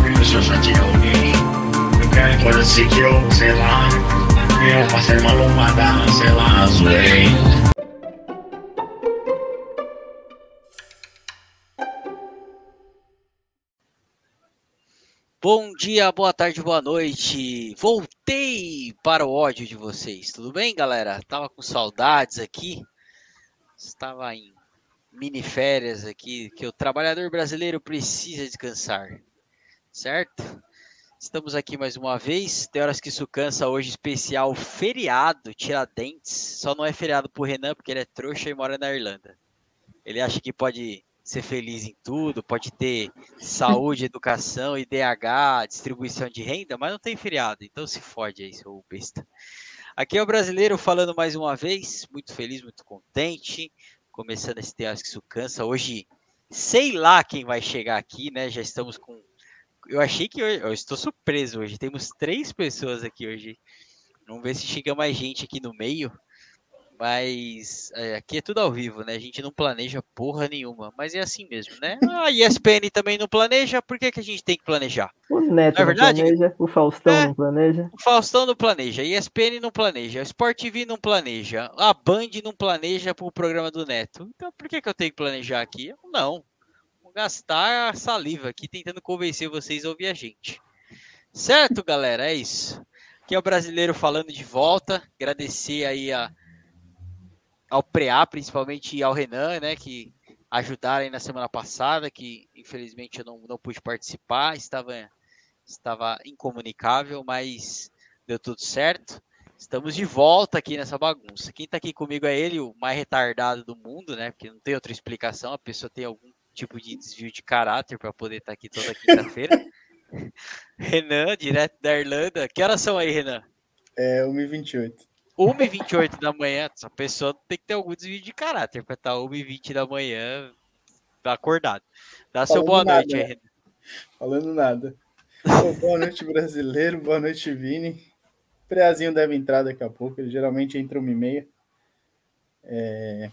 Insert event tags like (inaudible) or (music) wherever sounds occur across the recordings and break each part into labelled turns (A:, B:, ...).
A: que só tinha alguém. Ser que eu, sei lá, eu passei uma lombada, sei lá, zoei.
B: Bom dia, boa tarde, boa noite. Voltei para o ódio de vocês. Tudo bem, galera? Tava com saudades aqui. Estava em mini férias aqui, que o trabalhador brasileiro precisa descansar. Certo? Estamos aqui mais uma vez. Tem horas que isso cansa hoje, especial feriado, Tiradentes. Só não é feriado pro Renan, porque ele é trouxa e mora na Irlanda. Ele acha que pode ser feliz em tudo, pode ter saúde, (laughs) educação, IDH, distribuição de renda, mas não tem feriado, então se fode aí, seu besta. Aqui é o brasileiro falando mais uma vez, muito feliz, muito contente, começando esse Teatro que isso cansa. Hoje, sei lá quem vai chegar aqui, né? Já estamos com. Eu achei que hoje, eu estou surpreso hoje. Temos três pessoas aqui hoje. Vamos ver se chega mais gente aqui no meio. Mas é, aqui é tudo ao vivo, né? A gente não planeja porra nenhuma. Mas é assim mesmo, né? A ESPN também não planeja, por que, que a gente tem que planejar?
C: O Neto
B: Não é
C: não, planeja, o Faustão
B: É.
C: não planeja.
B: O Faustão não planeja, a ESPN não planeja, a Sport TV não planeja, a Band não planeja pro programa do Neto. Então por que, que eu tenho que planejar aqui? Não. Gastar a saliva aqui tentando convencer vocês a ouvir a gente. Certo, galera? É isso. Aqui é o brasileiro falando de volta. Agradecer aí a, ao Preá, principalmente ao Renan, né? Que ajudaram aí na semana passada, que infelizmente eu não, não pude participar, estava estava incomunicável, mas deu tudo certo. Estamos de volta aqui nessa bagunça. Quem está aqui comigo é ele, o mais retardado do mundo, né? Porque não tem outra explicação. A pessoa tem algum tipo de desvio de caráter para poder estar aqui toda quinta-feira. (laughs) Renan, direto da Irlanda. Que horas são aí, Renan?
D: É 1h28.
B: 1h28 da manhã. Essa pessoa tem que ter algum desvio de caráter para estar 1h20 da manhã acordado. Dá seu
D: Falando
B: boa
D: nada,
B: noite aí,
D: né?
B: Renan.
D: Falando nada. Pô, boa noite, brasileiro. Boa noite, Vini. Preazinho deve entrar daqui a pouco. Ele geralmente entra 1h30. É...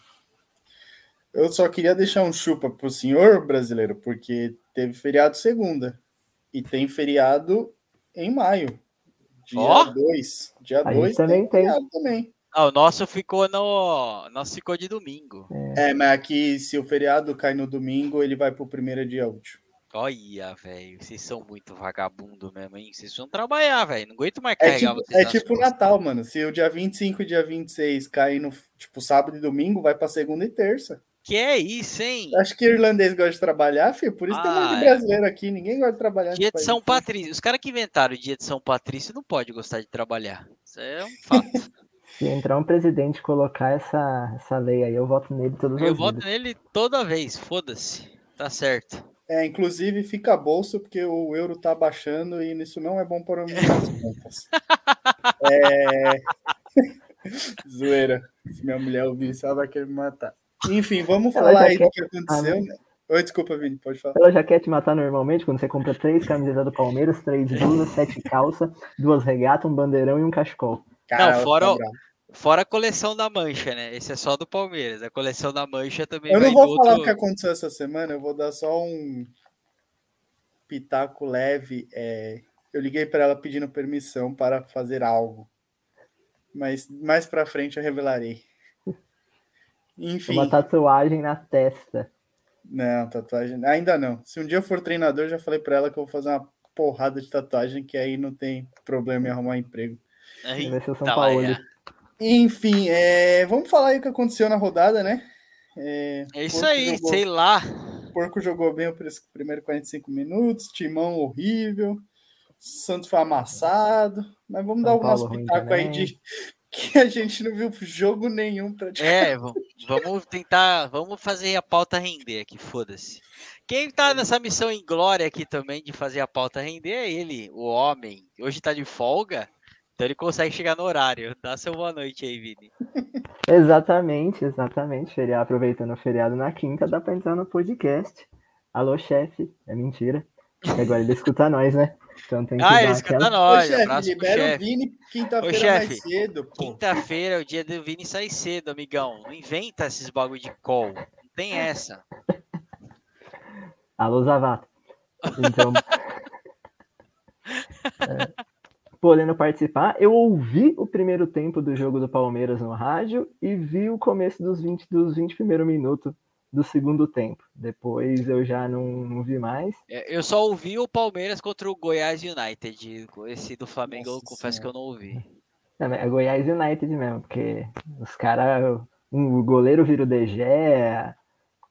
D: Eu só queria deixar um chupa pro senhor brasileiro, porque teve feriado segunda. E tem feriado em maio. Dia
B: Ó.
D: 2. Dia
C: Aí
D: 2
C: também tem.
D: feriado também.
B: Ah, o nosso ficou no. Nosso ficou de domingo.
D: É, mas aqui, se o feriado cai no domingo, ele vai pro primeiro dia útil.
B: Olha, velho, vocês são muito vagabundo mesmo, hein? Vocês vão trabalhar, velho. Não aguento mais
D: É
B: carregar
D: tipo,
B: vocês
D: é tipo
B: costas.
D: Natal, mano. Se o dia 25 e dia 26 cair no tipo sábado e domingo, vai pra segunda e terça.
B: Que é isso, hein?
D: Acho que irlandês gosta de trabalhar, filho. Por isso tem um monte
B: Ah,
D: de
B: é.
D: brasileiro aqui. Ninguém gosta de trabalhar.
B: Dia de. São Patrício. Os caras que inventaram o dia de São Patrício não pode gostar de trabalhar. Isso é um fato. (laughs)
C: Se entrar um presidente e colocar essa, essa lei aí, eu voto nele todas
B: Eu
C: as
B: voto nele toda vez, foda-se. Tá certo.
D: É, inclusive fica a bolsa, porque o euro tá baixando e isso não é bom para as contas. É... (laughs) Zoeira. Se minha mulher ouvir isso, ela vai querer me matar. Enfim, vamos
C: Ela
D: falar aí
C: quer-
D: do que aconteceu. né? Oi, desculpa, Vini, pode falar.
C: Ela já quer te matar normalmente quando você compra três camisetas do Palmeiras, três blusas, sete calças, duas regatas, um bandeirão e um cachecol.
D: Cara,
B: fora
D: ela
B: o-
D: tá.
B: Fora a coleção da Mancha, né? Esse é só do Palmeiras. A coleção da Mancha também
D: Eu não vou falar
B: outro...
D: o que aconteceu essa semana, eu vou dar só um pitaco leve. é, Eu liguei para ela pedindo permissão para fazer algo. Mas mais para frente eu revelarei. Enfim,
C: Uma tatuagem na testa.
D: não, tatuagem. Ainda não. Se um dia eu for treinador, já falei para ela que eu vou fazer uma porrada de tatuagem, que aí não tem problema em arrumar emprego.
B: Eita,
C: Vai ser o São
B: lá,
C: Paulo.
B: é.
D: Enfim, é, vamos falar aí o que aconteceu na rodada, né? É,
B: É isso
D: Porco
B: aí,
D: jogou-
B: sei lá.
D: O Porco jogou bem os primeiros 45 minutos, Timão horrível, Santos foi amassado, mas vamos
C: São
D: dar o nosso
C: Paulo ruim
D: pitaco aí de que a gente não viu jogo nenhum praticamente.
B: É, v- vamos tentar, vamos fazer a pauta render aqui, foda-se. Quem tá nessa missão em glória aqui também de fazer a pauta render é ele, o homem. Hoje tá de folga, então ele consegue chegar no horário. Dá seu boa noite aí, Vini. (laughs)
C: Exatamente, exatamente. Feriado, aproveitando o feriado na quinta, dá pra entrar no podcast. Alô, chefe. É mentira. E agora ele escuta nós, né? Então tem que
B: Ah, ele escuta
C: aquela...
B: nós.
D: Ô, chefe, libera o
B: chefe.
D: Vini quinta-feira mais cedo, pô.
B: Quinta-feira é o dia do Vini sair cedo, amigão. Não inventa esses bagulho de call. Não tem essa.
C: Alô, Zavato. Então, (laughs) É, podendo participar. Eu ouvi o primeiro tempo do jogo do Palmeiras no rádio e vi o começo dos 20, dos 20 primeiros minutos do segundo tempo. Depois eu já não, não vi mais.
B: É, Eu só ouvi o Palmeiras contra o Goiás United. Esse do Flamengo eu
D: Nossa
B: confesso que eu não ouvi.
C: Não, mas É Goiás United mesmo, porque os caras. Um, o goleiro vira o DG.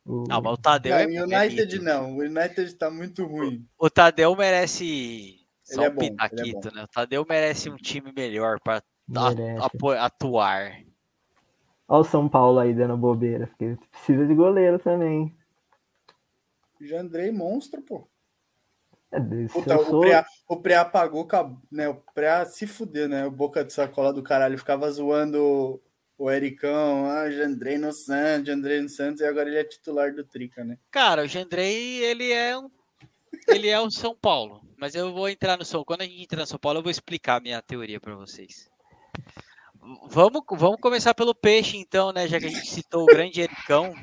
C: O,
B: Não, mas o Tadeu
D: Não,
B: é.
D: o
B: é
D: United
B: mito.
D: não. O United tá muito ruim.
B: O Tadeu merece. Só
D: Ele é
B: um
D: bom, ele é
B: pitaquito, né? O Tadeu merece um time melhor para atuar.
C: Olha o São Paulo aí dando bobeira, porque precisa de goleiro também.
D: Jandrei monstro, pô.
C: É,
D: Puta,
C: eu
D: o,
C: sou-
D: Preá, o Preá pagou, né? O Preá se fudeu, né? O boca de sacola do caralho ficava zoando o Ericão, ah, Jandrei no Santos, Jandrei no Santos, e agora ele é titular do Trica, né?
B: Cara, o Gendrei, ele é um. Ele é o São Paulo. Mas eu vou entrar no São Quando a gente entrar no São Paulo, eu vou explicar a minha teoria para vocês. Vamos, vamos começar pelo peixe, então, né? Já que a gente citou o grande Ericão.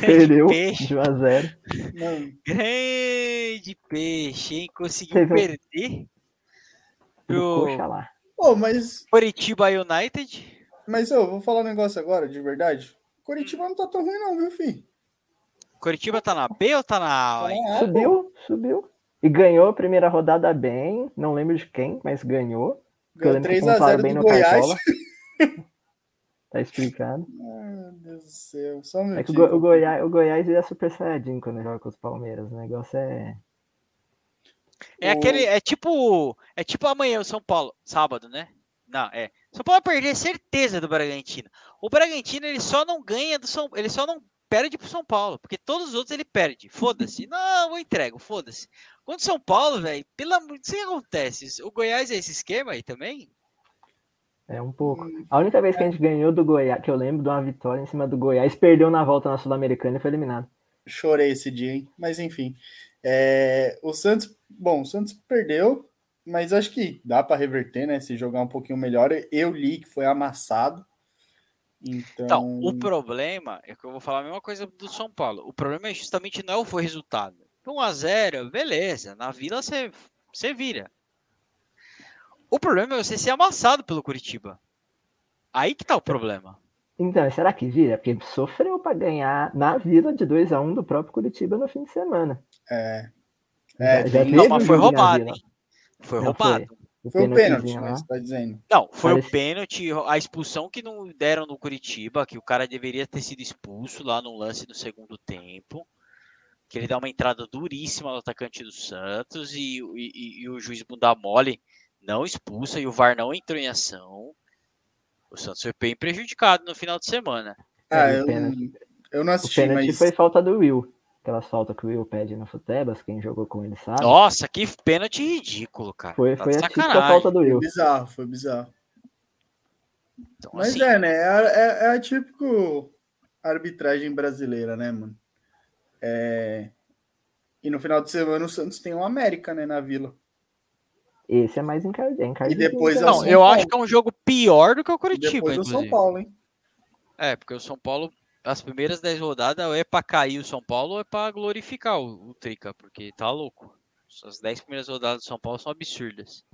C: perdeu
B: peixe.
C: de 1 a 0
D: Não,
B: Grande peixe, hein? Conseguiu
C: um-
B: perder
C: pro
B: pro
C: coxa lá.
D: Pô, mas,
B: Curitiba United.
D: mas eu vou falar um negócio agora, de verdade. Curitiba não tá tão ruim, não, viu, filho?
B: Curitiba tá na B ou tá na A?
D: Ah,
C: Subiu, subiu. E ganhou a primeira rodada bem. Não lembro de quem, mas ganhou.
D: Ganhou
C: lembro que
D: 3x0
C: pontuaram bem
D: do
C: no
D: Goiás.
C: Cartola. (laughs) Tá explicado.
D: Ah, meu Deus do céu. Só um
C: É que o. Go- o Goiás, o Goiás é super saiyajin quando joga com os Palmeiras. O negócio é.
B: É aquele, é tipo, é tipo amanhã o São Paulo, sábado, né? Não, é. São Paulo vai perder certeza do Bragantino. O Bragantino ele só não ganha do São, ele só não perde pro São Paulo, porque todos os outros ele perde. Foda-se. (laughs) Não, eu entrego, foda-se. Quando São Paulo, velho, pelo amor, o que acontece? O Goiás é esse esquema aí também?
C: É um pouco.
D: Hum,
C: A única vez que a gente ganhou do Goiás, que eu lembro de uma vitória em cima do Goiás, perdeu na volta na Sul-Americana e foi eliminado.
D: Chorei esse dia, hein? Mas enfim. É, o Santos, bom, o Santos perdeu, mas acho que dá para reverter, né? Se jogar um pouquinho melhor. Eu li que foi amassado. Então,
B: Então, o problema é que eu vou falar a mesma coisa do São Paulo. O problema é justamente não foi o resultado. 1 a 0, beleza. Na Vila você você vira. O problema é você ser amassado pelo Curitiba. Aí que tá o problema.
C: Então, será que vira? Porque sofreu para ganhar na Vila de 2 a 1 do próprio Curitiba no fim de semana.
D: é, É,
C: já, já
B: Não,
C: o
B: mas foi roubado? Foi
C: Não,
B: roubado.
C: O
D: foi o pênalti, né? Você tá dizendo.
B: Não, foi o
C: Parece-
B: pênalti, a expulsão que não deram no Curitiba, que o cara deveria ter sido expulso lá no lance do segundo tempo. Que ele dá uma entrada duríssima no atacante do Santos e, e- e o juiz bunda mole não expulsa e o VAR não entrou em ação. O Santos foi bem prejudicado no final de semana.
D: Ah,
C: É, o
D: eu,
C: pênalti.
D: eu não
C: O
D: assisti,
C: pênalti
D: mas
C: foi falta do Will. Aquela falta que o Will pede no Futebas, quem jogou com ele sabe.
B: Nossa, que pênalti ridículo, cara.
C: foi
B: Tá
C: foi a típica falta do
D: foi
C: Will.
D: bizarro, foi bizarro.
B: Então,
D: Mas
B: assim,
D: é, né? É, é, é a típico arbitragem brasileira, né, mano? É, E no final de semana o Santos tem o América, né, na Vila.
C: Esse é mais encardido. É encardido
D: depois é o
B: Não,
D: São
B: eu
D: Paulo.
B: acho que é um jogo pior do que o
D: E
B: Curitiba,
D: depois o. São Paulo, hein?
B: É, porque o São Paulo, as primeiras 10 rodadas, é pra cair o São Paulo ou é pra glorificar o, o Trica, porque tá louco. As 10 primeiras rodadas do São Paulo são absurdas.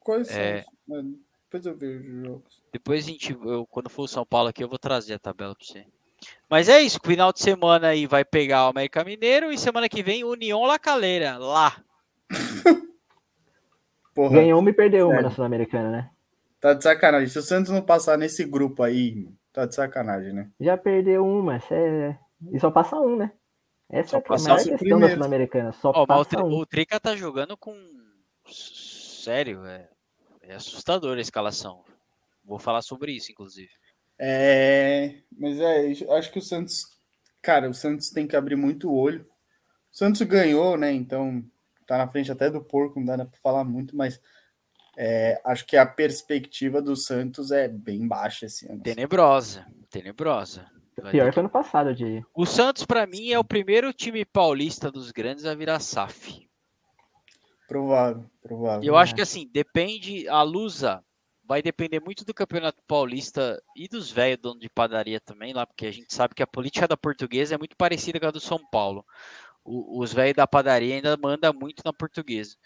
D: Quais são?
B: É.
D: os- Mano, depois eu vejo os jogos.
B: Depois a gente, eu, quando for o São Paulo aqui, eu vou trazer a tabela pra você. Mas é isso, final de semana aí vai pegar o América Mineiro e semana que vem União La Calera, lá. (laughs)
D: Porra,
C: Ganhou uma e perdeu uma
D: Sério.
C: na Sul-Americana, né?
D: tá de sacanagem. Se o Santos não passar nesse grupo aí, tá de sacanagem, né?
C: Já perdeu uma. é- E só passa um, né? Essa
B: Só
C: é a
D: passa
C: maior questão
D: primeiro.
C: da Sul-Americana. Só
B: Ó, mas o,
C: passa
B: Tri-
C: um.
B: o Trica tá jogando com. Sério, é, é assustador a escalação. Vou falar sobre isso, inclusive.
D: É, mas é, eu acho que o Santos, cara, o Santos tem que abrir muito o olho. O Santos ganhou, né? Então tá na frente até do porco, não dá pra falar muito, mas é, acho que a perspectiva do Santos é bem baixa esse ano.
B: Tenebrosa, tenebrosa. Vai
C: Pior que ano passado, diria.
B: O Santos, pra mim, é o primeiro time paulista dos grandes a virar SAF.
D: Provável, provável.
B: E eu acho que assim, depende, a Lusa vai depender muito do Campeonato Paulista e dos velhos donos de padaria também lá, porque a gente sabe que a política da portuguesa é muito parecida com a do São Paulo. O- os velhos da padaria ainda mandam muito na portuguesa.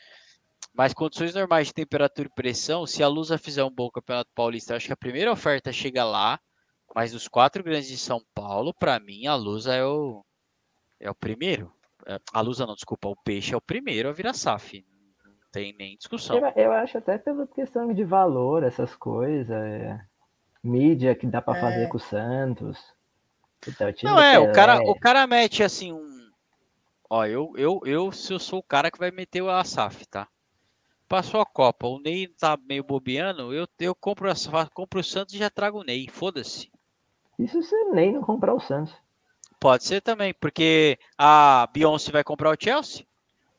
B: Mas condições normais de temperatura e pressão, se a Lusa fizer um bom campeonato paulista, eu acho que a primeira oferta chega lá. Mas dos quatro grandes de São Paulo, para mim, a Lusa é o, é o primeiro. É, a Lusa não, desculpa, o Peixe é o primeiro a virar SAF. Não tem nem discussão.
C: Eu, eu acho até pela questão de valor, essas coisas. é, mídia que dá pra
D: É.
C: fazer com o Santos. Então, o
B: Não é, o cara, o cara mete assim um. Ó, eu, eu, eu, se eu sou o cara que vai meter a SAF, tá? Passou a Copa, o Ney tá meio bobeando, eu, eu compro, a, compro o Santos e já trago o Ney, foda-se.
C: Isso se nem não comprar o Santos.
B: Pode ser também, porque a Beyoncé vai comprar o Chelsea?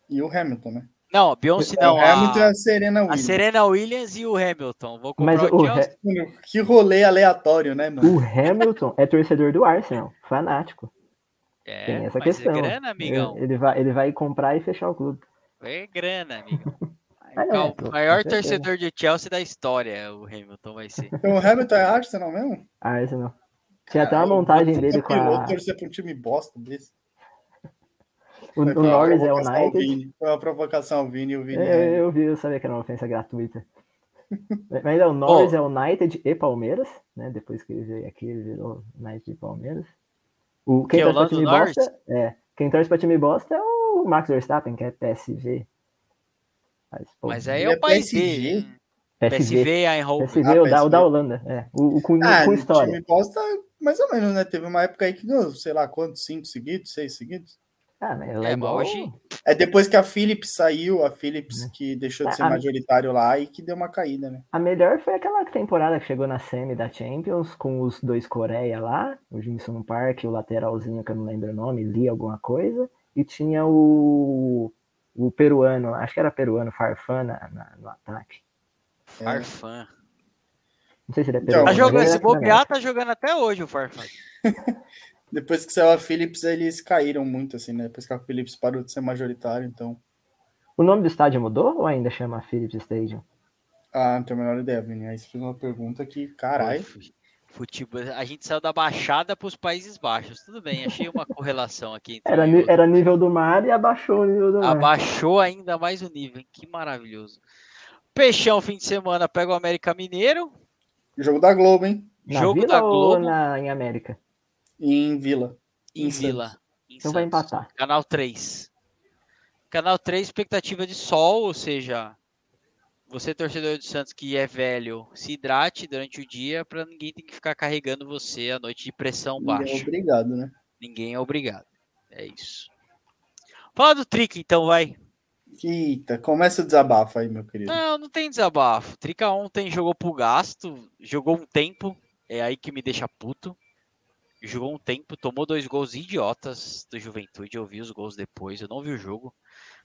D: E o Hamilton, né?
B: Não, a Beyoncé não,
D: o Hamilton e
B: a,
D: a Serena
B: a
D: Williams.
B: Serena Williams e o Hamilton vão comprar
C: Mas
B: o
C: o,
B: Chelsea.
C: Ha-
D: Que rolê aleatório, né, mano?
C: o Hamilton é torcedor do Arsenal, fanático.
B: É,
C: Tem essa
B: mas
C: questão.
B: é grana, amigão.
C: Ele, ele vai, ele vai comprar e fechar o clube.
B: É grana, amigão. (laughs)
C: Ah, não,
B: É
C: é, com
B: o maior torcedor de Chelsea da história, o Hamilton vai ser.
D: Então o Hamilton é Arsenal mesmo?
C: Arsenal. Tinha até uma montagem dele com
D: piloto
C: a.
D: torcer pra um time bosta desse.
C: O, o Norris é o United.
D: Foi uma provocação ao Vini e o Vini.
C: É,
D: é-
C: eu vi, eu sabia que era uma ofensa gratuita. Mas é, o Norris
B: Ó.
C: é United e Palmeiras, né? Depois que ele veio aqui, ele virou United e Palmeiras. O, quem
B: Que é o
C: torce pra
B: Lando
C: time
B: Norris?
C: bosta, é, quem torce pra time bosta é o Max Verstappen, que é PSG. Mas, pô,
B: Mas aí é
D: é
B: o país
D: PSG?
B: dele. né?
C: PSV,
B: PSV, Eindhoven.
C: PSV,
D: Ah,
C: o, da, o da
D: PSV.
C: Holanda, é. O, o com,
D: Ah,
C: com história.
D: time bosta, mais ou menos, né? Teve uma época aí que ganhou, sei lá quantos, cinco seguidos, seis seguidos.
C: Ah, mas ela
B: É,
C: é,
B: mas
C: igual...
B: hoje-
D: É depois que a Philips saiu, a Philips que deixou de ser
C: Ah,
D: majoritário lá e que deu uma caída, né?
C: A melhor foi aquela temporada que chegou na semi da Champions com os dois Coreia lá, o Jimson Park e o lateralzinho que eu não lembro o nome, Lee alguma coisa, e tinha o, o peruano, acho que era peruano, Farfan na- na- no ataque.
B: Farfã.
C: Não sei se ele é
D: Então,
C: peruano.
B: Tá jogando, se bobear, tá jogando até hoje o Farfã. (laughs)
D: Depois que saiu a Philips, eles caíram muito, assim, né? Depois que a Philips parou de ser majoritário, então.
C: O nome do estádio mudou ou ainda chama Philips Stadium?
D: Ah, não tenho a menor ideia, Vini. Aí você fez uma pergunta que, caralho.
B: Futebol, a gente saiu da Baixada para os Países Baixos. Tudo bem, achei uma correlação aqui. entre
C: Era, ni- era nível do mar e abaixou o nível do mar.
B: Abaixou ainda mais o nível. hein? Que maravilhoso. Peixão, fim de semana, pega o América Mineiro.
D: Jogo da Globo, hein?
C: Na
B: jogo
C: Vila
B: da
C: ou
B: Globo
C: na, em América?
D: Em Vila.
B: em
D: Em
B: Vila. em
C: Então vai
B: Santos.
C: empatar.
B: Canal 3. Canal 3, expectativa de sol, ou seja, você torcedor do Santos que é velho, se hidrate durante o dia para ninguém ter que ficar carregando você à noite de pressão
D: Ninguém é
B: baixa.
D: Obrigado, né?
B: Ninguém é obrigado. É isso. Fala do Trick então, vai.
D: Eita, começa o desabafo aí, meu querido.
B: Não, não tem desabafo. Trica ontem jogou pro gasto, jogou um tempo, é aí que me deixa puto. Jogou um tempo, tomou dois gols idiotas do Juventude. Eu vi os gols depois, eu não vi o jogo.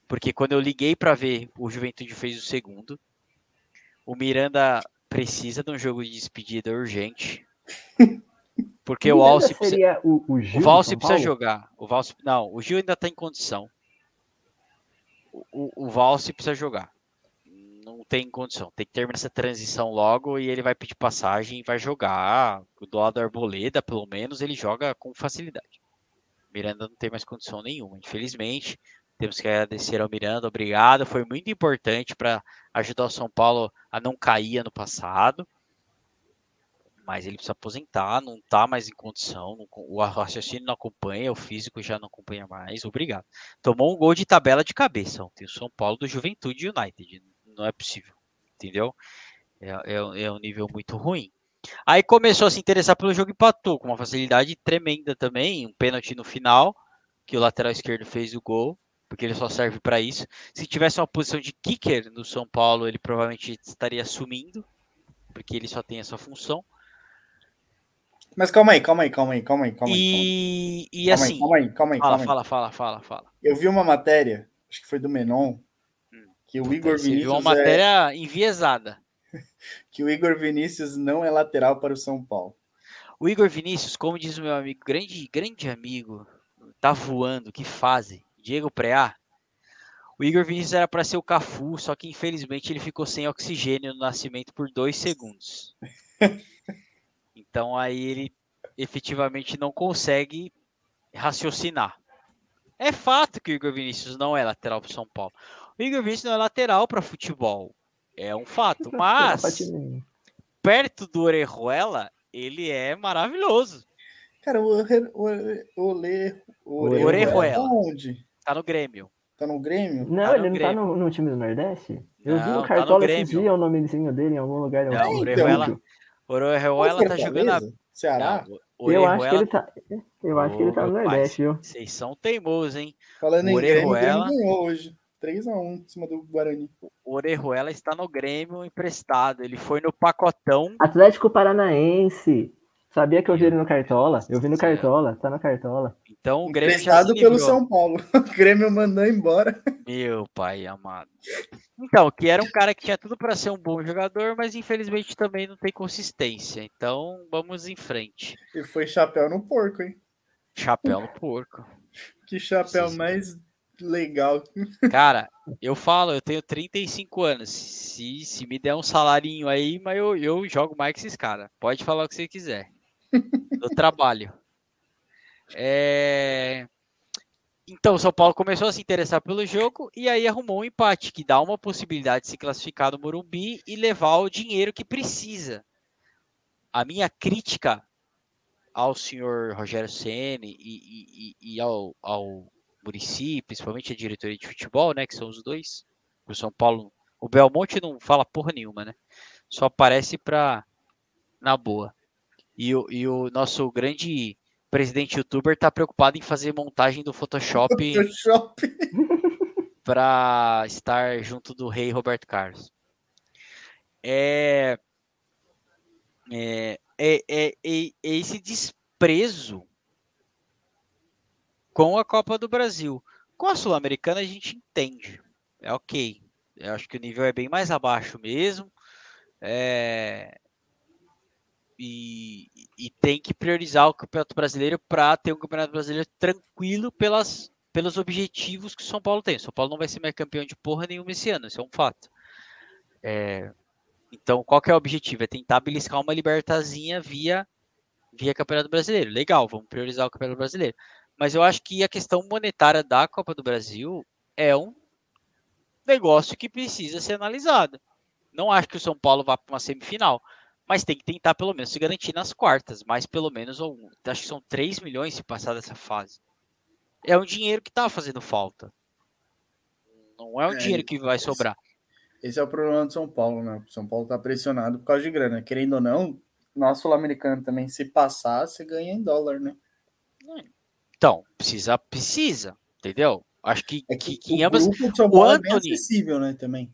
B: Porque quando eu liguei pra ver, o Juventude fez o segundo. O Miranda precisa de um jogo de despedida urgente. (laughs) Porque o Alce precisa,
C: o, o Gil
B: o Valse precisa jogar. O Valse, não, o Gil ainda tá em condição. O, o, o Valse precisa jogar. Não tem condição. Tem que terminar essa transição logo e ele vai pedir passagem e vai jogar. Do lado da Arboleda, pelo menos, ele joga com facilidade. Miranda não tem mais condição nenhuma, infelizmente. Temos que agradecer ao Miranda, obrigado. Foi muito importante para ajudar o São Paulo a não cair ano passado mas ele precisa aposentar, não tá mais em condição, o raciocínio não acompanha, o físico já não acompanha mais, obrigado. Tomou um gol de tabela de cabeça ontem, o São Paulo do Juventude United, não é possível, entendeu? É, é, é um nível muito ruim. Aí começou a se interessar pelo jogo e empatou, com uma facilidade tremenda também, um pênalti no final, que o lateral esquerdo fez o gol, porque ele só serve para isso. Se tivesse uma posição de kicker no São Paulo, ele provavelmente estaria sumindo, porque ele só tem essa função.
D: Mas calma aí, calma aí, calma aí, calma aí, calma aí.
B: E, e
D: calma aí,
B: assim,
D: calma aí, calma aí,
B: fala,
D: calma aí.
B: fala, fala, fala, fala.
D: Eu vi uma matéria, acho que foi do Menon,
B: Hum.
D: que o Igor
B: Você viu uma
D: Vinícius é,
B: matéria enviesada. (laughs)
D: que o Igor Vinícius não é lateral para o São Paulo.
B: O Igor Vinícius, como diz o meu amigo, grande, grande amigo, tá voando, que fase. Diego Preá. O Igor Vinícius era para ser o Cafu, só que infelizmente ele ficou sem oxigênio no nascimento por dois segundos. (laughs) Então aí ele efetivamente não consegue raciocinar. É fato que o Igor Vinícius não é lateral para São Paulo. O Igor Vinícius não é lateral para futebol. É um fato. (laughs) Mas, perto do Orejuela, ele é maravilhoso.
D: Cara, o.
C: Orejuela.
D: Onde?
B: Tá no Grêmio.
D: Tá no Grêmio?
C: Não,
B: Tá no
C: ele não tá no, no time do Nordeste? Eu vi
B: Não,
C: no
B: tá
C: Cartola
B: no
C: esses
B: Grêmio.
C: dias o nomezinho dele em algum lugar.
B: Não,
C: eu
B: o
C: vi.
B: Orejuela- Orejuela tá jogando a.
D: Ceará?
B: Não, o
C: Eu acho que
B: Orejuela-
C: ele tá. Eu acho que ele tá no Nordeste, viu?
B: Vocês são teimosos, hein?
D: Falando em
B: O
D: Grêmio,
B: Orejuela-
D: ganhou hoje. 3x1 em cima do Guarani.
B: O Orejuela está no Grêmio emprestado. Ele foi no pacotão.
C: Atlético Paranaense. Sabia que eu vi ele no Cartola? Eu vi no. Cartola, tá no Cartola.
B: Então o Grêmio
D: Emprestado pelo. São Paulo. (laughs) O Grêmio mandou embora.
B: Meu pai amado. Então, que era um cara que tinha tudo para ser um bom jogador, mas infelizmente também não tem consistência. Então, vamos em frente.
D: E foi chapéu no porco, hein?
B: Chapéu no porco.
D: Que chapéu mais legal. (laughs)
B: Cara, eu falo, eu tenho 35 anos. Se, se me der um salarinho aí, mas eu, eu jogo mais que esses caras. Pode falar o que você quiser. Do trabalho. É... Então, o São Paulo começou a se interessar pelo jogo e aí arrumou um empate que dá uma possibilidade de se classificar no Morumbi e levar o dinheiro que precisa. A minha crítica ao senhor Rogério Ceni e, e- e- ao, ao Murici, principalmente a diretoria de futebol, né, que são os dois. O São Paulo, o Belmonte não fala porra nenhuma, né? Só aparece pra na boa. E e o nosso grande presidente youtuber tá preocupado em fazer montagem do Photoshop (laughs)
D: shopping.
B: para estar junto do rei Roberto Carlos. É, é, é, é, é- é esse desprezo com a Copa do Brasil. Com a Sul-Americana a gente entende. É ok. Eu acho que o nível é bem mais abaixo mesmo. É, e, e tem que priorizar o Campeonato Brasileiro para ter um Campeonato Brasileiro tranquilo pelas, pelos objetivos que o São Paulo tem. O São Paulo não vai ser mais campeão de porra nenhuma esse ano, isso é um fato. É, então, qual que é o objetivo? É tentar beliscar uma libertazinha via, via Campeonato Brasileiro. Legal, vamos priorizar o Campeonato Brasileiro. Mas eu acho que a questão monetária da Copa do Brasil é um negócio que precisa ser analisado. Não acho que o São Paulo vá para uma semifinal, mas tem que tentar pelo menos se garantir nas quartas, mas pelo menos. Acho que são 3 milhões se passar dessa fase. É um dinheiro que tá fazendo falta. Não é um
D: É,
B: dinheiro que vai sobrar.
D: Esse é o problema do São Paulo, né? O São Paulo tá pressionado por causa de grana. Querendo ou não, nós sul-americano também, se passar, você ganha em dólar, né?
B: Então, precisa, precisa, entendeu? Acho que,
D: É
B: que,
D: que,
B: que
D: o
B: ambas.
D: grupo do São Paulo é bem
B: Anthony-
D: acessível, né, também.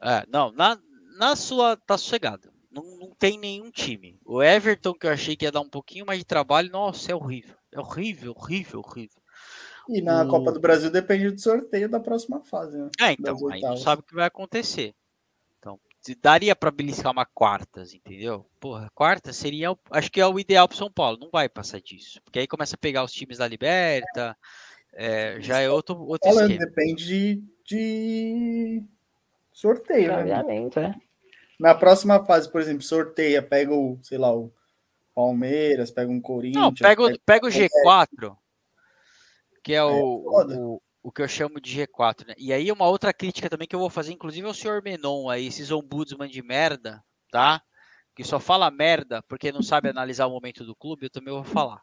B: É, não, na, na sua tá sossegado. Não, não tem nenhum time. O Everton, que eu achei que ia dar um pouquinho mais de trabalho, nossa, é horrível. É horrível, horrível, horrível.
D: E na
B: O-
D: Copa do Brasil depende do sorteio da próxima fase, né?
B: É, então, aí não sabe o que vai acontecer. Então, se daria para beliscar uma quartas, entendeu? Porra, quarta seria, acho que é o ideal pro São Paulo. Não vai passar disso. Porque aí começa a pegar os times da Liberta, é, já é outro, outro
D: Falando,
B: esquema.
D: depende de, de sorteio, né?
C: Obviamente, é.
D: Na próxima fase, por exemplo, sorteia, pega o, sei lá, o Palmeiras, pega um Corinthians.
B: Não, pega, o- pega o
D: é.
B: G4, que é o,
D: foda.
B: o, o que eu chamo de G4, né? E aí uma outra crítica também que eu vou fazer, inclusive ao senhor Menon aí, esses ombudsman de merda, tá? Que só fala merda porque não sabe analisar o momento do clube, eu também vou falar.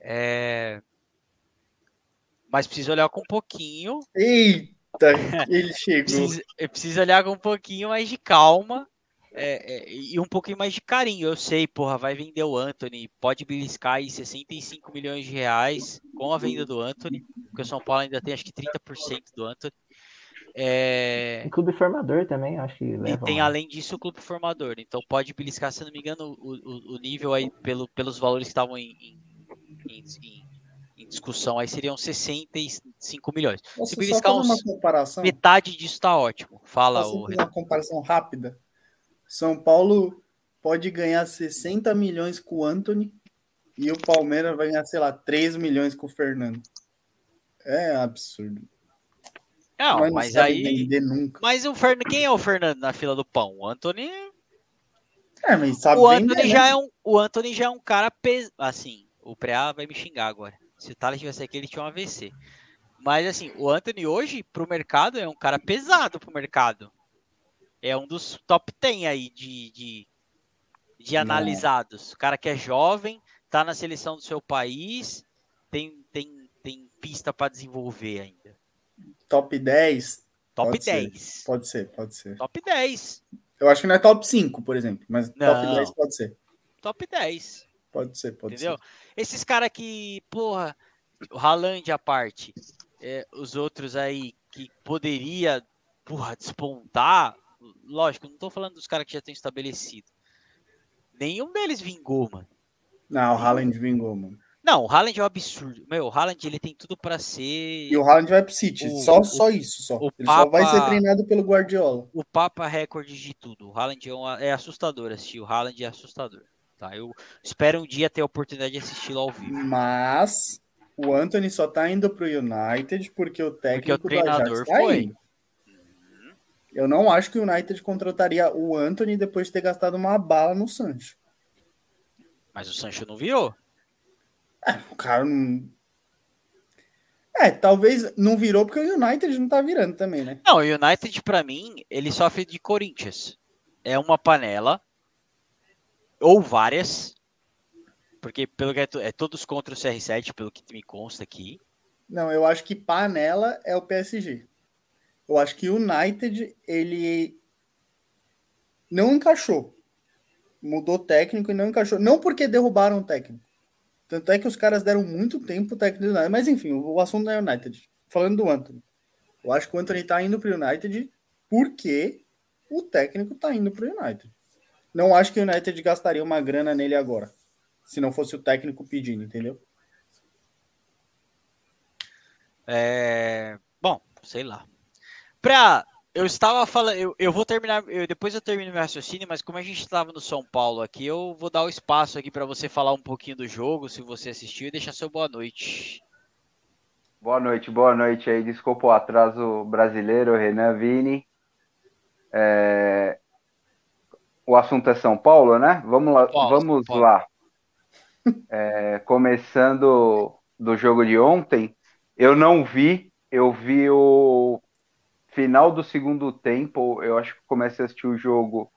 B: É... Mas precisa olhar com um pouquinho,
D: Eita, (laughs) ele chegou.
B: precisa, eu preciso olhar com um pouquinho mais de calma é, é, e um pouquinho mais de carinho. Eu sei, porra, vai vender o Anthony, pode beliscar aí 65 milhões de reais com a venda do Anthony, porque o São Paulo ainda tem acho que 30% do Anthony. É,
C: E clube formador também, acho que
B: e tem além disso o clube formador. Então pode beliscar, se não me engano, o, o, o nível aí pelo, pelos valores que estavam em, em, em- em- em discussão aí seriam 65 milhões.
D: Posso
B: se beliscar uns-
D: comparação?
B: Metade disso tá ótimo. Fala,
D: Posso
B: o
D: uma comparação rápida? São Paulo pode ganhar 60 milhões com o Anthony e o Palmeiras vai ganhar, sei lá, 3 milhões com o Fernando. É absurdo.
B: Não,
D: Mas não
B: mas aí. Mas o Fernando, quem é o Fernando na fila do pão? O Anthony.
D: É, mas sabe
B: O
D: vender,
B: Anthony
D: né?
B: já é um, o Anthony já é um cara pes... assim. O Preá vai me xingar agora. Se o Thales tivesse aqui, ele tinha um AVC. Mas assim, o Anthony hoje, pro mercado, é um cara pesado pro mercado. É um dos top 10 aí de, de, de analisados. O cara que é jovem, tá na seleção do seu país, tem, tem, tem pista para desenvolver ainda.
D: Top 10?
B: Top
D: pode
B: 10.
D: Ser. Pode ser, pode ser.
B: Top 10.
D: Eu acho que não é top 5, por exemplo, mas
B: Não.
D: top 10 pode ser.
B: Top 10.
D: Pode ser, pode
B: entendeu?
D: ser.
B: Esses caras que, porra, o Haaland à parte, é, os outros aí que poderia, porra, despontar, lógico, não tô falando dos caras que já estão estabelecido. Nenhum deles vingou, mano.
D: Não, o Haaland vingou, mano.
B: Não, o Haaland é um absurdo. Meu, o Haaland ele tem tudo pra ser
D: E o Haaland vai pro City,
B: O-
D: só,
B: o-
D: só isso, só.
B: o
D: Ele só vai
B: Papa-
D: ser treinado pelo Guardiola.
B: o Papa recorde de tudo. O Haaland é, uma- é assustador assistir. O Haaland é assustador. Tá? Eu espero um dia ter a oportunidade de assisti-lo ao vivo.
D: Mas o Anthony só tá indo pro United porque o técnico do
B: treinador
D: Ajax tá
B: foi.
D: indo. Eu não acho que o United contrataria o Anthony depois de ter gastado uma bala no Sancho.
B: Mas o Sancho não virou.
D: O cara não. É, talvez não virou porque o United não tá virando também, né?
B: Não, o United, pra mim, ele sofre de Corinthians. É uma panela, ou várias, porque pelo que é, é todos contra o CR7, pelo que me consta aqui.
D: Não, eu acho que panela é o PSG. Eu acho que o United, ele não encaixou. Mudou técnico e não encaixou. Não porque derrubaram o técnico. Tanto é que os caras deram muito tempo pro técnico do United. Mas enfim, o, o assunto é o United. Falando do Anthony. Eu acho que o Anthony tá indo pro United porque o técnico tá indo pro United. Não acho que o United gastaria uma grana nele agora. Se não fosse o técnico pedindo, entendeu?
B: É, Bom, sei lá. Pra. Eu estava falando. Eu, eu vou terminar. eu- depois eu termino meu raciocínio, mas como a gente estava no São Paulo aqui, eu vou dar o espaço aqui para você falar um pouquinho do jogo, se você assistiu, e deixar seu boa noite.
E: Boa noite, boa noite aí. Desculpa o atraso brasileiro, Renan Vini. É, O assunto é São Paulo, né? Vamos lá.
B: Paulo,
E: vamos
B: Paulo.
E: lá. É, Começando do jogo de ontem, eu não vi, eu vi o final do segundo tempo. Eu acho que comecei a assistir o jogo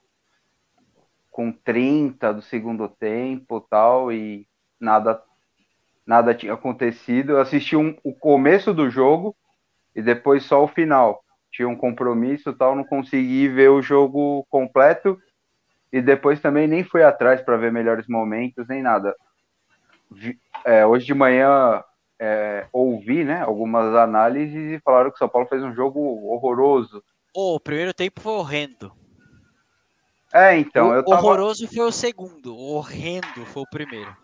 E: com 30 do segundo tempo tal, e nada nada tinha acontecido. Eu assisti um- o começo do jogo e depois só o final. Tinha um compromisso tal, não consegui ver o jogo completo e depois também nem fui atrás para ver melhores momentos nem nada. É, hoje de manhã é, ouvi né, algumas análises e falaram que o São Paulo fez um jogo horroroso.
B: Ô, o primeiro tempo foi horrendo.
E: É, então,
B: O-
E: eu tava...
B: Horroroso foi o segundo, horrendo foi o primeiro.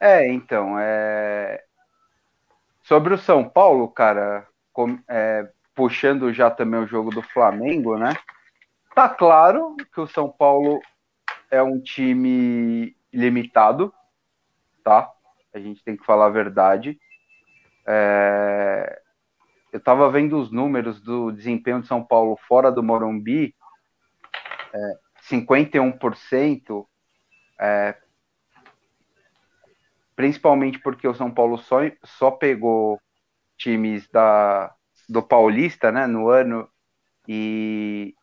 E: É, então, é... sobre o São Paulo, cara, com- é, puxando já também o jogo do Flamengo, né? Tá claro que o São Paulo é um time limitado, tá? A gente tem que falar a verdade. É, Eu tava vendo os números do desempenho de São Paulo fora do Morumbi, é, 51%, é, principalmente porque o São Paulo só, só pegou times da, do Paulista, né, no ano, e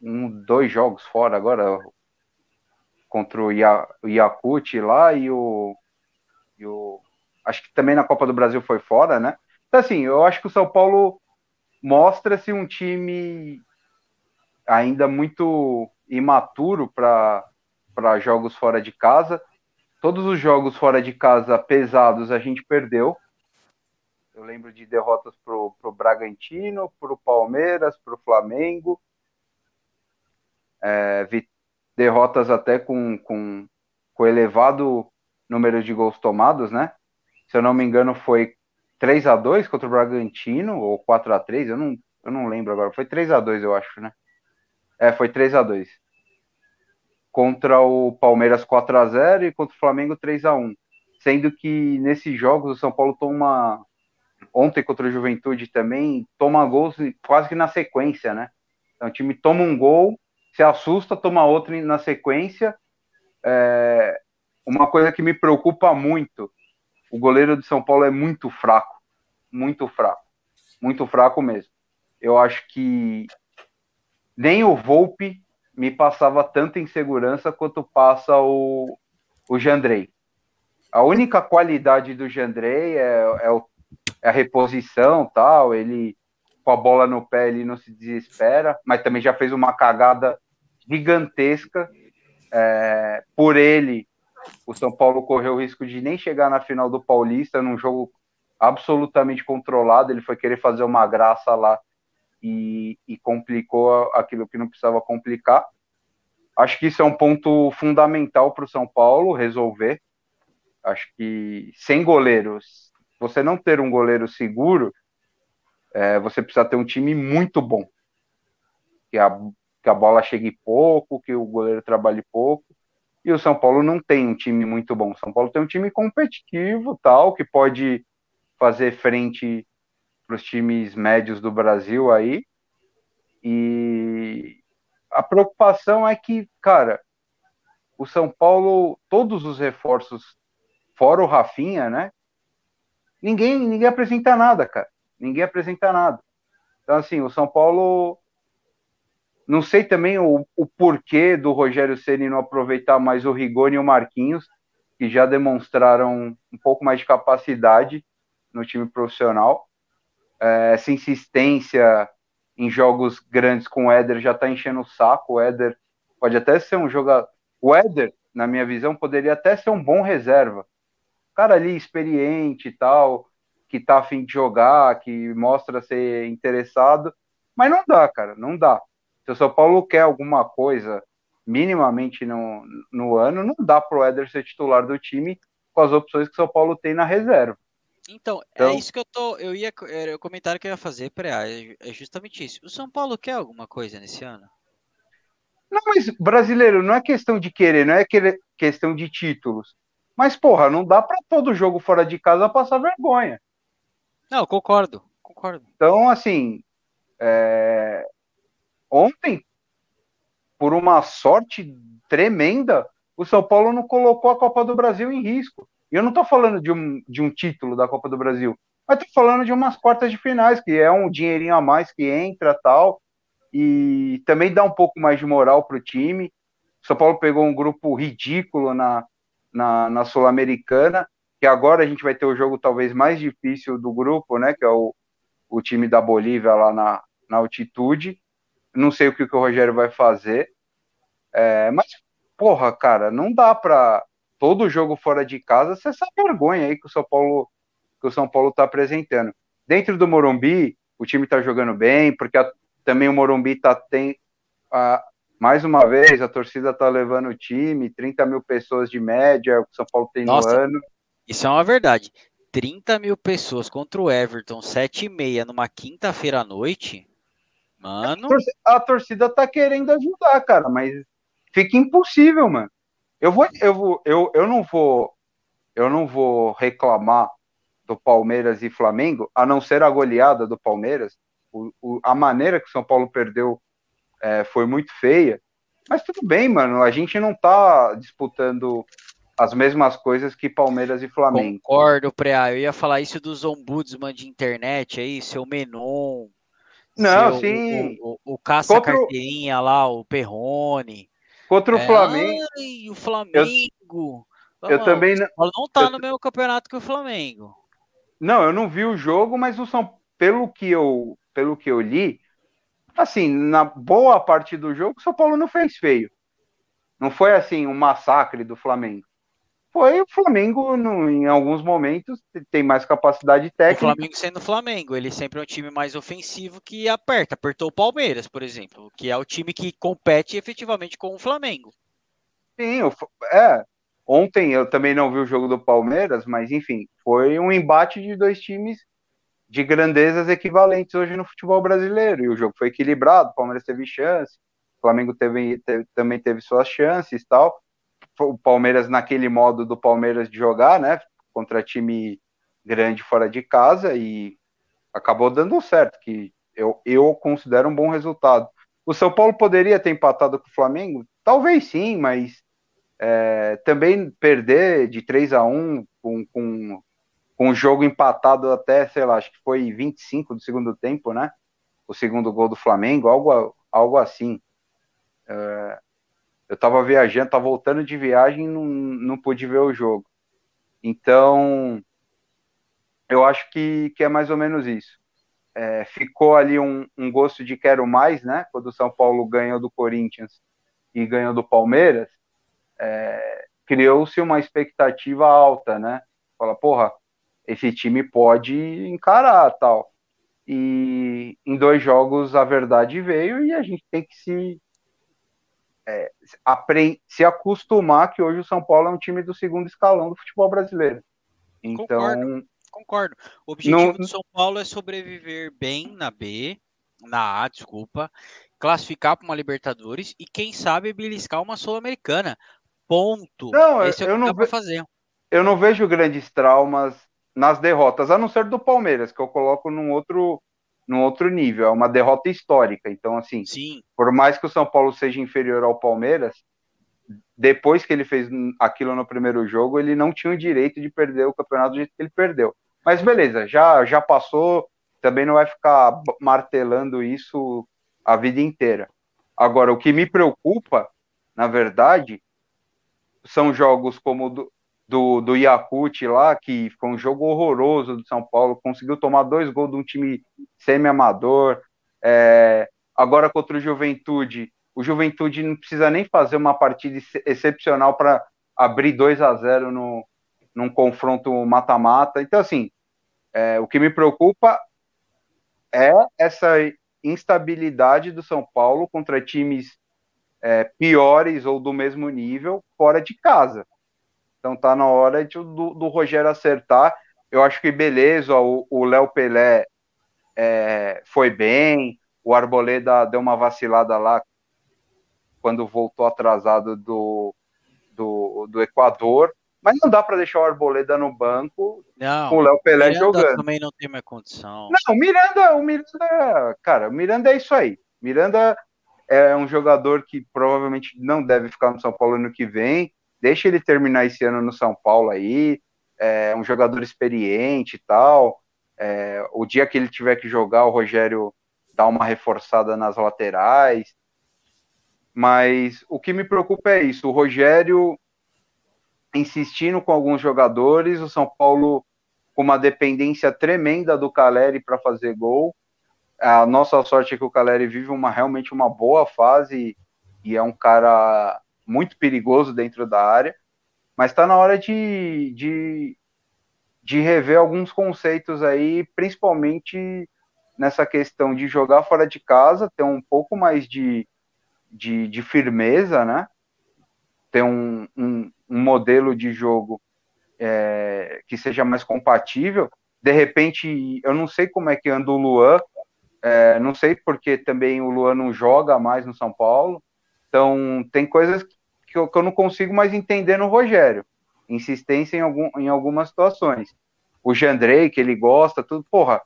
E: um, dois jogos fora agora, contra o, Ia, o Yakut lá e o, e o. Acho que também na Copa do Brasil foi fora, né? Então, assim, eu acho que o São Paulo mostra-se um time ainda muito imaturo para jogos fora de casa. Todos os jogos fora de casa pesados a gente perdeu. Eu lembro de derrotas pro, pro Bragantino, pro Palmeiras, pro Flamengo. É, derrotas até com, com, com elevado número de gols tomados, né? Se eu não me engano, foi 3 a 2 contra o Bragantino, ou 4 a 3 eu não, eu não lembro agora. Foi 3 a 2 eu acho, né? É, foi 3 a 2 Contra o Palmeiras 4 a 0 e contra o Flamengo 3 a 1 Sendo que nesses jogos o São Paulo toma. Ontem contra o Juventude também, toma gols quase que na sequência, né? Então o time toma um gol, se assusta, toma outro na sequência. É, uma coisa que me preocupa muito: o goleiro de São Paulo é muito fraco, muito fraco. Muito fraco mesmo. Eu acho que nem o Volpe me passava tanta insegurança quanto passa o, o Jandrei. A única qualidade do Jandrei é, é, o, é a reposição, tal. Ele com a bola no pé ele não se desespera, mas também já fez uma cagada gigantesca. É, por ele, o São Paulo correu o risco de nem chegar na final do Paulista num jogo absolutamente controlado. Ele foi querer fazer uma graça lá e, e complicou aquilo que não precisava complicar. Acho que isso é um ponto fundamental para o São Paulo resolver. Acho que sem goleiros, você não ter um goleiro seguro, é, você precisa ter um time muito bom. Que a, que a bola chegue pouco, que o goleiro trabalhe pouco. E o São Paulo não tem um time muito bom. O São Paulo tem um time competitivo, tal, que pode fazer frente para os times médios do Brasil aí. E a preocupação é que, cara, o São Paulo, todos os reforços, fora o Rafinha, né? Ninguém, ninguém apresenta nada, cara. Ninguém apresenta nada. Então, assim, o São Paulo. Não sei também o, o porquê do Rogério Ceni não aproveitar mais o Rigoni e o Marquinhos, que já demonstraram um pouco mais de capacidade no time profissional. É, essa insistência em jogos grandes com o Éder já está enchendo o saco. O Éder pode até ser um jogador. O Éder, na minha visão, poderia até ser um bom reserva. Cara ali experiente e tal, que tá afim de jogar, que mostra ser interessado. Mas não dá, cara, não dá. Se o São Paulo quer alguma coisa minimamente no, no ano, não dá pro Éder ser titular do time com as opções que o São Paulo tem na reserva.
B: Então, é então, é isso que eu tô. Eu ia. Era o comentário que eu ia fazer, para é, é justamente isso. O São Paulo quer alguma coisa nesse ano?
E: Não, mas brasileiro não é questão de querer, não é questão de títulos. Mas, porra, não dá para todo jogo fora de casa passar vergonha.
B: Não, concordo, concordo.
E: Então, assim, é... ontem, por uma sorte tremenda, o São Paulo não colocou a Copa do Brasil em risco. E eu não estou falando de um, de um título da Copa do Brasil, mas estou falando de umas quartas de finais, que é um dinheirinho a mais que entra tal, e também dá um pouco mais de moral para o time. O São Paulo pegou um grupo ridículo na, na, na Sul-Americana, que agora a gente vai ter o jogo talvez mais difícil do grupo, né? Que é o, o time da Bolívia lá na, na altitude. Não sei o que, que o Rogério vai fazer. É, mas, porra, cara, não dá para todo jogo fora de casa, você essa vergonha aí que o São Paulo que o São Paulo está apresentando. Dentro do Morumbi, o time está jogando bem, porque a, também o Morumbi tá tem a, mais uma vez a torcida está levando o time, 30 mil pessoas de média, o São Paulo tem Nossa, no ano.
B: Isso é uma verdade. 30 mil pessoas contra o Everton, 7 e meia numa quinta-feira à noite. Mano.
E: A torcida tá querendo ajudar, cara, mas fica impossível, mano. Eu vou, eu vou, eu, eu não vou, eu não vou reclamar do Palmeiras e Flamengo, a não ser a goleada do Palmeiras. O, o, a maneira que o São Paulo perdeu é, foi muito feia. Mas tudo bem, mano. A gente não tá disputando as mesmas coisas que Palmeiras e Flamengo.
B: Concordo, Preá. Eu ia falar isso dos ombudsman de internet aí, seu Menon.
E: Não, sim.
B: O, o, o caça-carteirinha lá, o Perrone.
E: Contra o é, Flamengo.
B: Ai, o Flamengo.
E: Eu, eu também
B: não. não tá eu, no mesmo campeonato que o Flamengo.
E: Não, eu não vi o jogo, mas o São, pelo que eu, pelo que eu li, assim, na boa parte do jogo, o São Paulo não fez feio. Não foi assim um massacre do Flamengo foi o Flamengo, no, em alguns momentos, tem mais capacidade técnica.
B: O Flamengo sendo o Flamengo, ele sempre é um time mais ofensivo que aperta. Apertou o Palmeiras, por exemplo, que é o time que compete efetivamente com o Flamengo.
E: Sim, é. Ontem eu também não vi o jogo do Palmeiras, mas enfim, foi um embate de dois times de grandezas equivalentes hoje no futebol brasileiro. E o jogo foi equilibrado, o Palmeiras teve chance, o Flamengo teve, teve, também teve suas chances tal o Palmeiras naquele modo do Palmeiras de jogar, né? Contra time grande fora de casa e acabou dando certo, que eu, eu considero um bom resultado. O São Paulo poderia ter empatado com o Flamengo? Talvez sim, mas é, também perder de 3 a 1 com, com com o jogo empatado até, sei lá, acho que foi 25 do segundo tempo, né? O segundo gol do Flamengo, algo, algo assim. É, eu estava viajando, estava voltando de viagem e não, não pude ver o jogo. Então, eu acho que, que é mais ou menos isso. É, ficou ali um, um, gosto de quero mais, né? Quando o São Paulo ganhou do Corinthians e ganhou do Palmeiras, é, criou-se uma expectativa alta, né? Fala, porra, esse time pode encarar tal. E em dois jogos a verdade veio e a gente tem que se é, se acostumar que hoje o São Paulo é um time do segundo escalão do futebol brasileiro. Então,
B: concordo, concordo. O objetivo não, do São Paulo é sobreviver bem na B, na A, desculpa, classificar para uma Libertadores e quem sabe beliscar uma Sul-Americana. Ponto.
E: Não, Esse é eu, não ve... fazer. Eu não vejo grandes traumas nas derrotas, a não ser do Palmeiras, que eu coloco num outro num outro nível, é uma derrota histórica. Então, assim,
B: Sim.
E: por mais que o São Paulo seja inferior ao Palmeiras, depois que ele fez aquilo no primeiro jogo, ele não tinha o direito de perder o campeonato do jeito que ele perdeu. Mas beleza, já, já passou, também não vai ficar martelando isso a vida inteira. Agora, o que me preocupa, na verdade, são jogos como do, do, Yakut lá, que foi um jogo horroroso do São Paulo, conseguiu tomar dois gols de um time semi-amador. É, agora contra o Juventude, o Juventude não precisa nem fazer uma partida excepcional para abrir 2 a 0 no, num confronto mata-mata. Então, assim, é, o que me preocupa é essa instabilidade do São Paulo contra times é, piores ou do mesmo nível fora de casa. Então tá na hora de, do, do Rogério acertar. Eu acho que beleza, o Léo Pelé é, foi bem, o Arboleda deu uma vacilada lá quando voltou atrasado do, do, do Equador, mas não dá para deixar o Arboleda no banco
B: não,
E: com o Léo Pelé
B: Miranda
E: jogando.
B: também não tem mais condição.
E: Não, o Miranda, o Miranda, cara, o Miranda é isso aí. Miranda é um jogador que provavelmente não deve ficar no São Paulo ano que vem deixa ele terminar esse ano no São Paulo aí, é um jogador experiente e tal. É, o dia que ele tiver que jogar, o Rogério dá uma reforçada nas laterais. Mas o que me preocupa é isso: o Rogério insistindo com alguns jogadores, o São Paulo com uma dependência tremenda do Caleri para fazer gol. A nossa sorte é que o Caleri vive uma realmente uma boa fase e é um cara muito perigoso dentro da área, mas está na hora de, de, de rever alguns conceitos aí, principalmente nessa questão de jogar fora de casa, ter um pouco mais de, de, de firmeza, né? Ter um, um, um modelo de jogo é, que seja mais compatível. De repente, eu não sei como é que anda o Luan, é, não sei porque também o Luan não joga mais no São Paulo. Então, tem coisas que eu, que eu não consigo mais entender no Rogério. Insistência em, algum, em algumas situações. O Jandrei, que ele gosta, tudo, porra.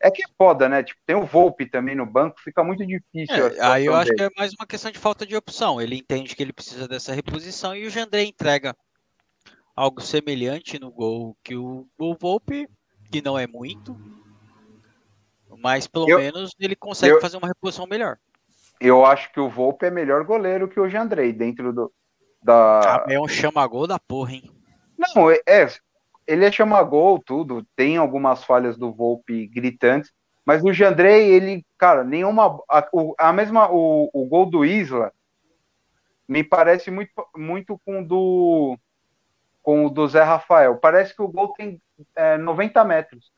E: É que é foda, né? Tipo, tem o Volpe também no banco, fica muito difícil.
B: É, aí eu acho dele. que é mais uma questão de falta de opção. Ele entende que ele precisa dessa reposição e o Jandrei entrega algo semelhante no gol que o, o Volpe, que não é muito, mas pelo eu, menos ele consegue eu, fazer uma reposição melhor
E: eu acho que o Volpe é melhor goleiro que o Jandrei dentro do da.
B: Ah, é um chama-gol da porra, hein?
E: Não, é, é ele é chama-gol, tudo. Tem algumas falhas do Volpe gritantes, mas o Jandrei, ele, cara, nenhuma. A, a mesma. O, o gol do Isla me parece muito, muito com o do. Com o do Zé Rafael. Parece que o gol tem é, 90 metros.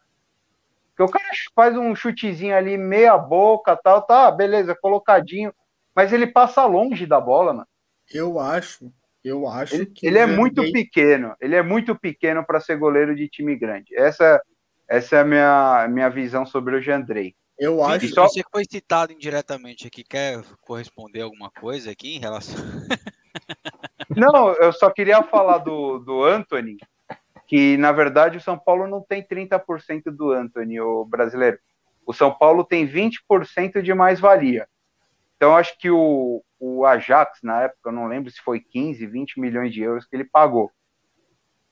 E: Porque o cara faz um chutezinho ali, meia boca, tal, tá, beleza, colocadinho. Mas ele passa longe da bola, mano.
D: Eu acho, eu acho
E: ele,
D: que.
E: Ele é muito pequeno, ele é muito pequeno para ser goleiro de time grande. Essa, essa é a minha, minha visão sobre o Jandrei.
B: Eu acho que só... Você foi citado indiretamente aqui, quer corresponder alguma coisa aqui em relação. (laughs)
E: Não, eu só queria falar do, do Anthony, que na verdade o São Paulo não tem 30% do Anthony, o brasileiro. O São Paulo tem 20% de mais-valia. Então acho que o, o Ajax, na época, eu não lembro se foi 15, 20 milhões de euros que ele pagou.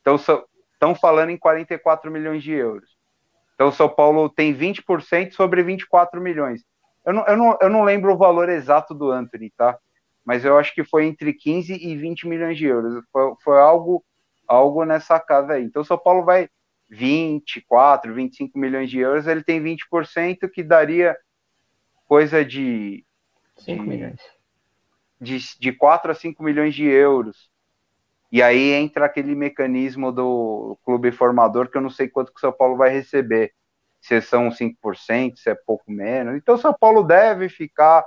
E: Então estão falando em 44 milhões de euros. Então o São Paulo tem 20% sobre 24 milhões. Eu não, eu, não, eu não lembro o valor exato do Anthony, tá? Mas eu acho que foi entre 15 e 20 milhões de euros. Foi, foi algo, algo nessa casa aí. Então o São Paulo vai 24, 25 milhões de euros, ele tem 20% que daria coisa de
C: 5 milhões.
E: De, de 4 a 5 milhões de euros. E aí entra aquele mecanismo do clube formador que eu não sei quanto que o São Paulo vai receber. Se são 5%, se é pouco menos. Então o São Paulo deve ficar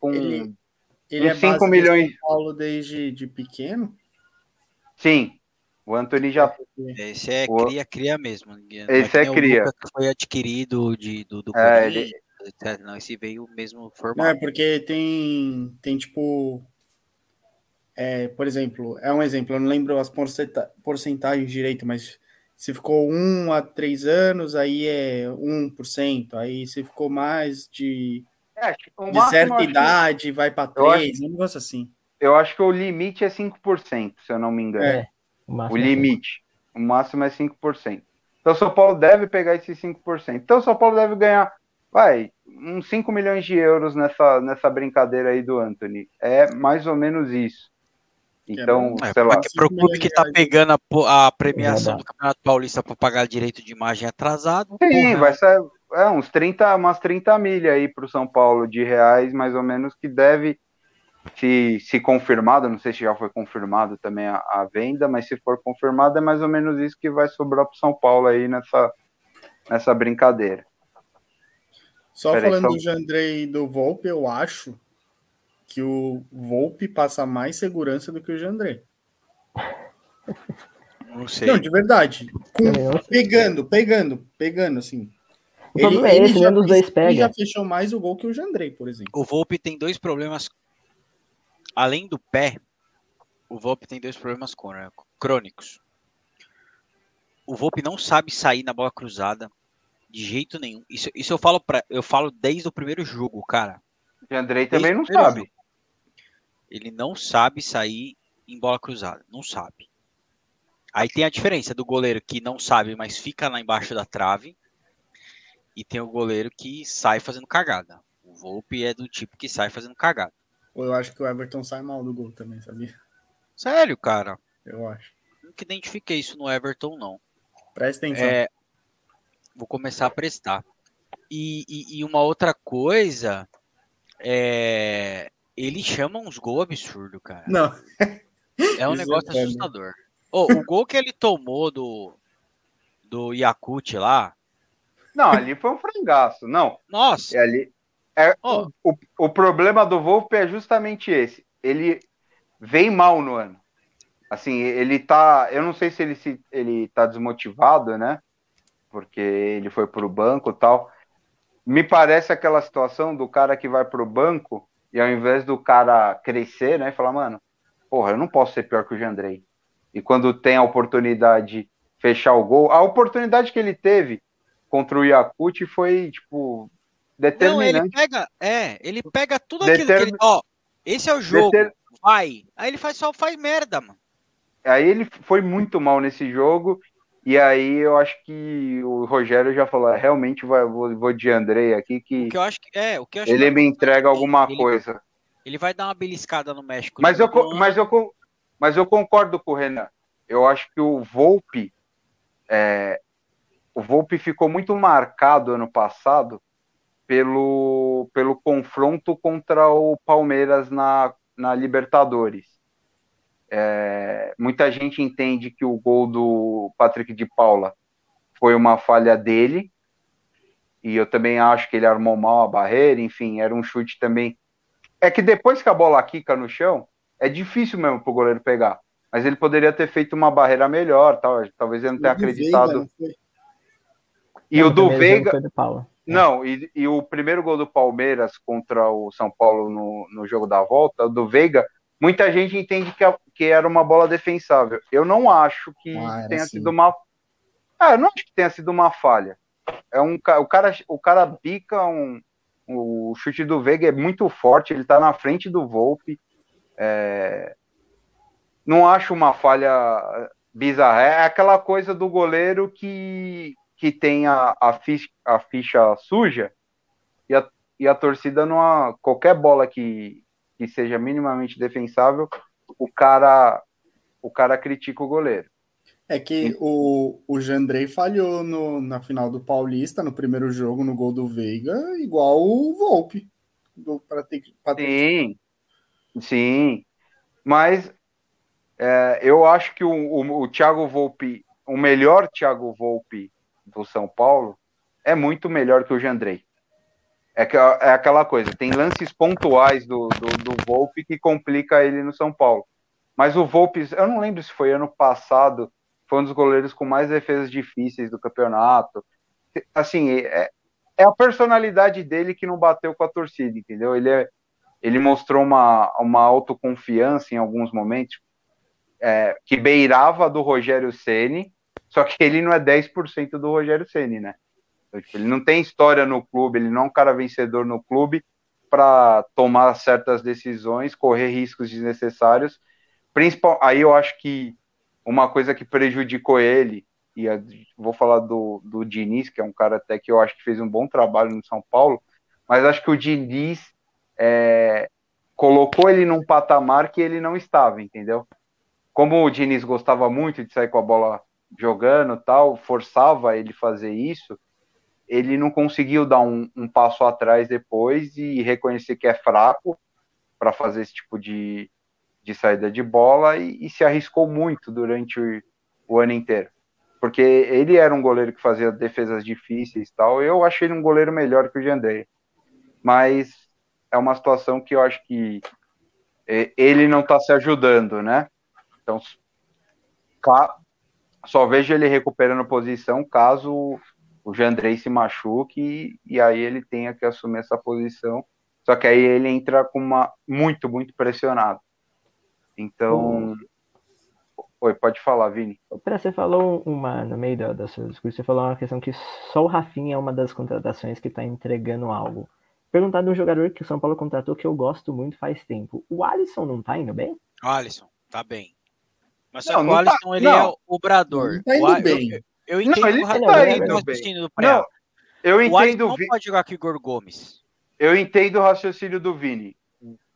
E: com
D: Ele, ele é
E: 5
D: base do
E: milhões.
D: São Paulo desde de pequeno?
E: Sim, o Anthony já.
B: Esse é
E: O-
B: cria, cria mesmo. Não
E: Esse é
B: o
E: cria.
B: Foi adquirido de, do, do
E: É,
B: etc. Não, esse veio mesmo
D: Não, é
B: formado.
D: porque tem, tem tipo. É, por exemplo, é um exemplo, eu não lembro as porcenta- porcentagens direito, mas se ficou 1 a 3 anos, aí é 1%. Aí se ficou mais de,
E: É, tipo,
D: de certa
E: acho que-
D: idade, vai para
E: eu acho
D: 3, um negócio assim.
E: eu acho que o limite é 5%, se eu não me engano.
C: É. O,
E: O
C: máximo é
E: limite. O máximo é 5%. Então o São Paulo deve pegar esses 5%. Então o São Paulo deve ganhar, vai, uns 5 milhões de euros nessa, nessa brincadeira aí do Anthony. É mais ou menos isso. Então,
B: É,
E: sei lá.
B: pro
D: cinco
B: clube que tá
D: reais.
B: pegando a, a premiação do Campeonato Paulista para pagar direito de imagem atrasado,
E: Sim,
B: porra,
E: vai ser é, uns 30, umas 30 milha aí pro São Paulo de reais, mais ou menos, que deve, se, se confirmado, não sei se já foi confirmado também a, a venda, mas se for confirmado, é mais ou menos isso que vai sobrar pro São Paulo aí nessa, nessa brincadeira.
D: Só
E: Peraí,
D: falando
E: só-
D: do Jandrei e do Volpe, eu acho que o Volpe passa mais segurança do que o Jandrei.
B: não sei.
D: Não, de verdade. Com-
C: sei.
D: pegando, pegando, pegando, assim.
C: O problema é esse, pega.
D: ele já fechou mais o gol que o Jandrei, por exemplo.
B: O Volpe tem dois problemas. Além do pé, o Volpe tem dois problemas crô- crônicos. O Volpe não sabe sair na bola cruzada de jeito nenhum. Isso, isso eu falo para, eu falo desde o primeiro jogo, cara.
E: E Andrei também não
B: Desde o primeiro
E: sabe.
B: jogo. Ele não sabe sair em bola cruzada, não sabe. Aí tem a diferença do goleiro que não sabe, mas fica lá embaixo da trave, e tem o goleiro que sai fazendo cagada. O Volpe é do tipo que sai fazendo cagada.
D: Ou eu acho que o Everton sai mal do gol também, sabia?
B: Sério, cara.
D: Eu acho.
B: Nunca identifiquei isso no Everton, não.
D: Presta atenção.
B: É, vou começar a prestar. E, e- e uma outra coisa, é, ele chama uns gols absurdos, cara.
D: Não, (laughs)
B: É um
D: Isso
B: negócio
D: é
B: assustador. Ô, o gol que ele tomou do, do Yakut lá,
E: Não, ali foi um frangaço. Não,
B: nossa,
E: é ali. É,
B: Ó.
E: o, o problema do Volpe é justamente esse. Ele vem mal no ano. Assim, ele tá. Eu não sei se ele se ele tá desmotivado, né? Porque ele foi pro banco e tal. Me parece aquela situação do cara que vai pro banco e ao invés do cara crescer, né? Falar, mano, porra, eu não posso ser pior que o Jandrei. E quando tem a oportunidade fechar o gol, a oportunidade que ele teve contra o Yakut foi, tipo,
B: não, ele
E: determinante.
B: pega, é, ele pega tudo aquilo que ele,
E: Determin-
B: ó, esse é o jogo,
E: Deter-
B: vai. Aí ele faz só faz merda, mano.
E: Aí ele foi muito mal nesse jogo. E aí eu acho que o Rogério já falou, "É, realmente vai, vou, vou de Andrei aqui, que
B: O que eu acho que é, o que eu acho
E: ele
B: que
E: me entrega alguma
B: ele-
E: coisa.
B: Ele vai dar uma beliscada no México.
E: Mas eu, mas, eu, mas eu concordo com o Renan. Eu acho que o Volpe, é, o Volpe ficou muito marcado ano passado pelo, pelo confronto contra o Palmeiras na, na Libertadores. É, muita gente entende que o gol do Patrick de Paula foi uma falha dele, e eu também acho que ele armou mal a barreira, enfim, era um chute também. É que depois que a bola quica no chão, é difícil mesmo pro goleiro pegar. Mas ele poderia ter feito uma barreira melhor, tal. talvez ele não tenha
D: O do
E: acreditado.
D: Veiga,
E: e o do Veiga,
C: Foi do Paulo.
E: Não, e, e o primeiro gol do Palmeiras contra o São Paulo no, no jogo da volta, do Veiga, muita gente entende que, a- que era uma bola defensável. Eu não acho que
D: Ah,
E: tenha
D: assim.
E: sido uma. Ah, eu não acho que tenha sido uma falha. É um, o, cara, o cara bica um. O chute do Veiga é muito forte, ele tá na frente do Volpe. É, não acho uma falha bizarra. É aquela coisa do goleiro que, que tem a, a, ficha, a ficha suja e a, e a torcida numa. Qualquer bola que, que seja minimamente defensável, o cara, o cara critica o goleiro.
D: É que o, o Jandrei falhou no, na final do Paulista, no primeiro jogo, no gol do Veiga, igual o Volpe. Do,
E: ter, ter... Sim, sim. Mas é, eu acho que o, o, o Thiago Volpe, o melhor Thiago Volpe do São Paulo, é muito melhor que o Jandrei. É, é aquela coisa, tem lances pontuais do, do, do Volpe que complica ele no São Paulo. Mas o Volpe, eu não lembro se foi ano passado, foi um dos goleiros com mais defesas difíceis do campeonato. Assim, é, é a personalidade dele que não bateu com a torcida, entendeu? Ele, é, ele mostrou uma, uma autoconfiança em alguns momentos é, que beirava do Rogério Ceni, só que ele não é 10% do Rogério Ceni, né? Então, tipo, ele não tem história no clube, ele não é um cara vencedor no clube para tomar certas decisões, correr riscos desnecessários. Principal, aí eu acho que uma coisa que prejudicou ele, e vou falar do, do Diniz, que é um cara até que eu acho que fez um bom trabalho no São Paulo, mas acho que o Diniz é, colocou ele num patamar que ele não estava, entendeu? Como o Diniz gostava muito de sair com a bola jogando tal, forçava ele fazer isso, ele não conseguiu dar um, um passo atrás depois e reconhecer que é fraco para fazer esse tipo de, de saída de bola e, e se arriscou muito durante o, o, ano inteiro. Porque ele era um goleiro que fazia defesas difíceis tal. Eu achei ele um goleiro melhor que o Jandrei. Mas é uma situação que eu acho que ele não está se ajudando, né? Então, só vejo ele recuperando posição caso o Jandrei se machuque e, e aí ele tenha que assumir essa posição. Só que aí ele entra com uma muito, muito pressionado. Então. Oi, pode falar, Vini.
C: Você falou uma, no meio da, sua discurso, você falou uma questão que só o Rafinha é uma das contratações que está entregando algo. Perguntar de um jogador que o São Paulo contratou que eu gosto muito faz tempo. O Alisson não tá indo bem?
B: O Alisson, tá bem. Mas não, o tá- Alisson, tá, ele não, é o obrador.
D: Tá indo o, bem.
B: Eu, eu, entendo não, ele o, tá raciocínio do Não,
E: eu entendo o Alisson
B: não pode jogar com o Igor Gomes.
E: Eu entendo o raciocínio do Vini.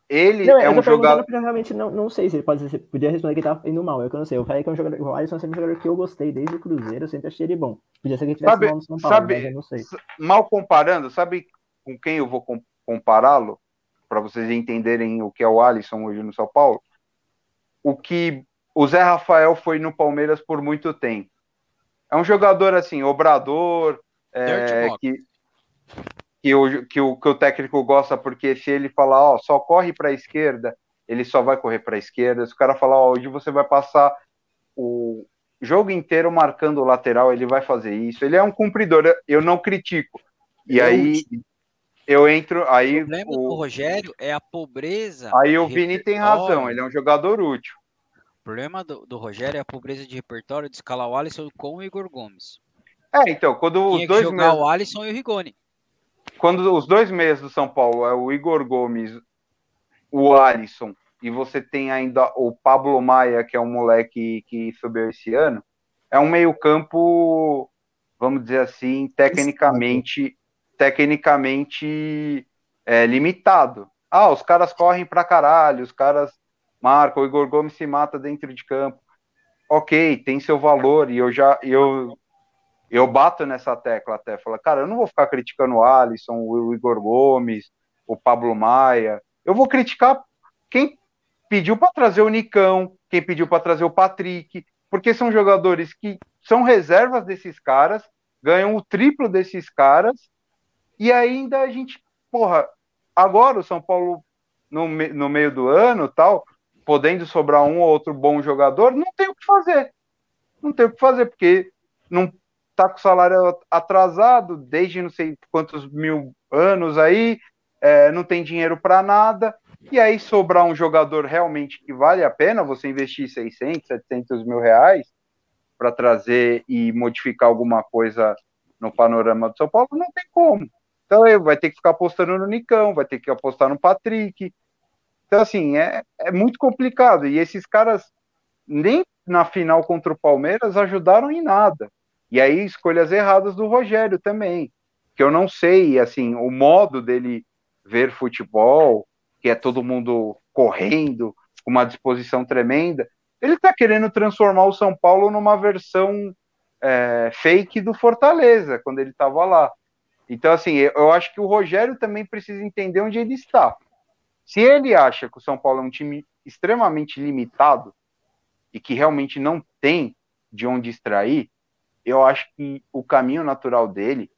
E: Ele não, é um jogador.
C: Eu realmente não, não sei se ele pode ser, podia responder que ele tá indo mal, eu não sei. Eu falei que é um jogador. O Alisson é um jogador que eu gostei desde o Cruzeiro, eu sempre achei ele bom. Podia ser que ele tivesse
E: sabe, mal no São Paulo, sabe, mas eu não sei. Mal comparando, sabe com quem eu vou compará-lo? Para vocês entenderem o que é o Alisson hoje no São Paulo. O que o Zé Rafael foi no Palmeiras por muito tempo. É um jogador assim, obrador, é, que, que o, que, o, que o técnico gosta, porque se ele falar, ó, só corre para a esquerda, ele só vai correr para a esquerda. Se o cara falar, ó, hoje você vai passar o jogo inteiro marcando o lateral, ele vai fazer isso. Ele é um cumpridor, eu não critico. E eu, aí eu entro, aí
B: o problema o, do Rogério é a pobreza.
E: Aí o Vini tem razão, ele é um jogador útil.
B: O problema do, do Rogério é a pobreza de repertório de escalar o Alisson com o Igor Gomes.
E: É, então, quando os dois
B: jogar o Alisson e o Rigoni
E: quando os dois meses do São Paulo é o Igor Gomes, o Alisson, e você tem ainda o Pablo Maia, que é um moleque que subiu esse ano, é um meio-campo, vamos dizer assim, tecnicamente, tecnicamente é, limitado. Ah, os caras correm pra caralho, os caras marcam, o Igor Gomes se mata dentro de campo. Ok, tem seu valor, e eu já eu eu bato nessa tecla até, falo, cara, eu não vou ficar criticando o Alisson, o Igor Gomes, o Pablo Maia, eu vou criticar quem pediu para trazer o Nicão, quem pediu para trazer o Patrick, porque são jogadores que são reservas desses caras, ganham o triplo desses caras, e ainda a gente, porra, agora o São Paulo, no, no meio do ano tal, podendo sobrar um ou outro bom jogador, não tem o que fazer. Não tem o que fazer, porque não tá com salário atrasado desde não sei quantos mil anos aí, é, não tem dinheiro para nada, e aí sobrar um jogador realmente que vale a pena você investir 600, 700 mil reais para trazer e modificar alguma coisa no panorama do São Paulo, não tem como. Então vai ter que ficar apostando no Nicão, vai ter que apostar no Patrick. Então, assim, é, é muito complicado. E esses caras nem na final contra o Palmeiras ajudaram em nada. E aí escolhas erradas do Rogério também, que eu não sei, assim, o modo dele ver futebol, que é todo mundo correndo, com uma disposição tremenda. Ele está querendo transformar o São Paulo numa versão é, fake do Fortaleza, quando ele estava lá. Então, assim, eu acho que o Rogério também precisa entender onde ele está. Se ele acha que o São Paulo é um time extremamente limitado e que realmente não tem de onde extrair, eu acho que o caminho natural dele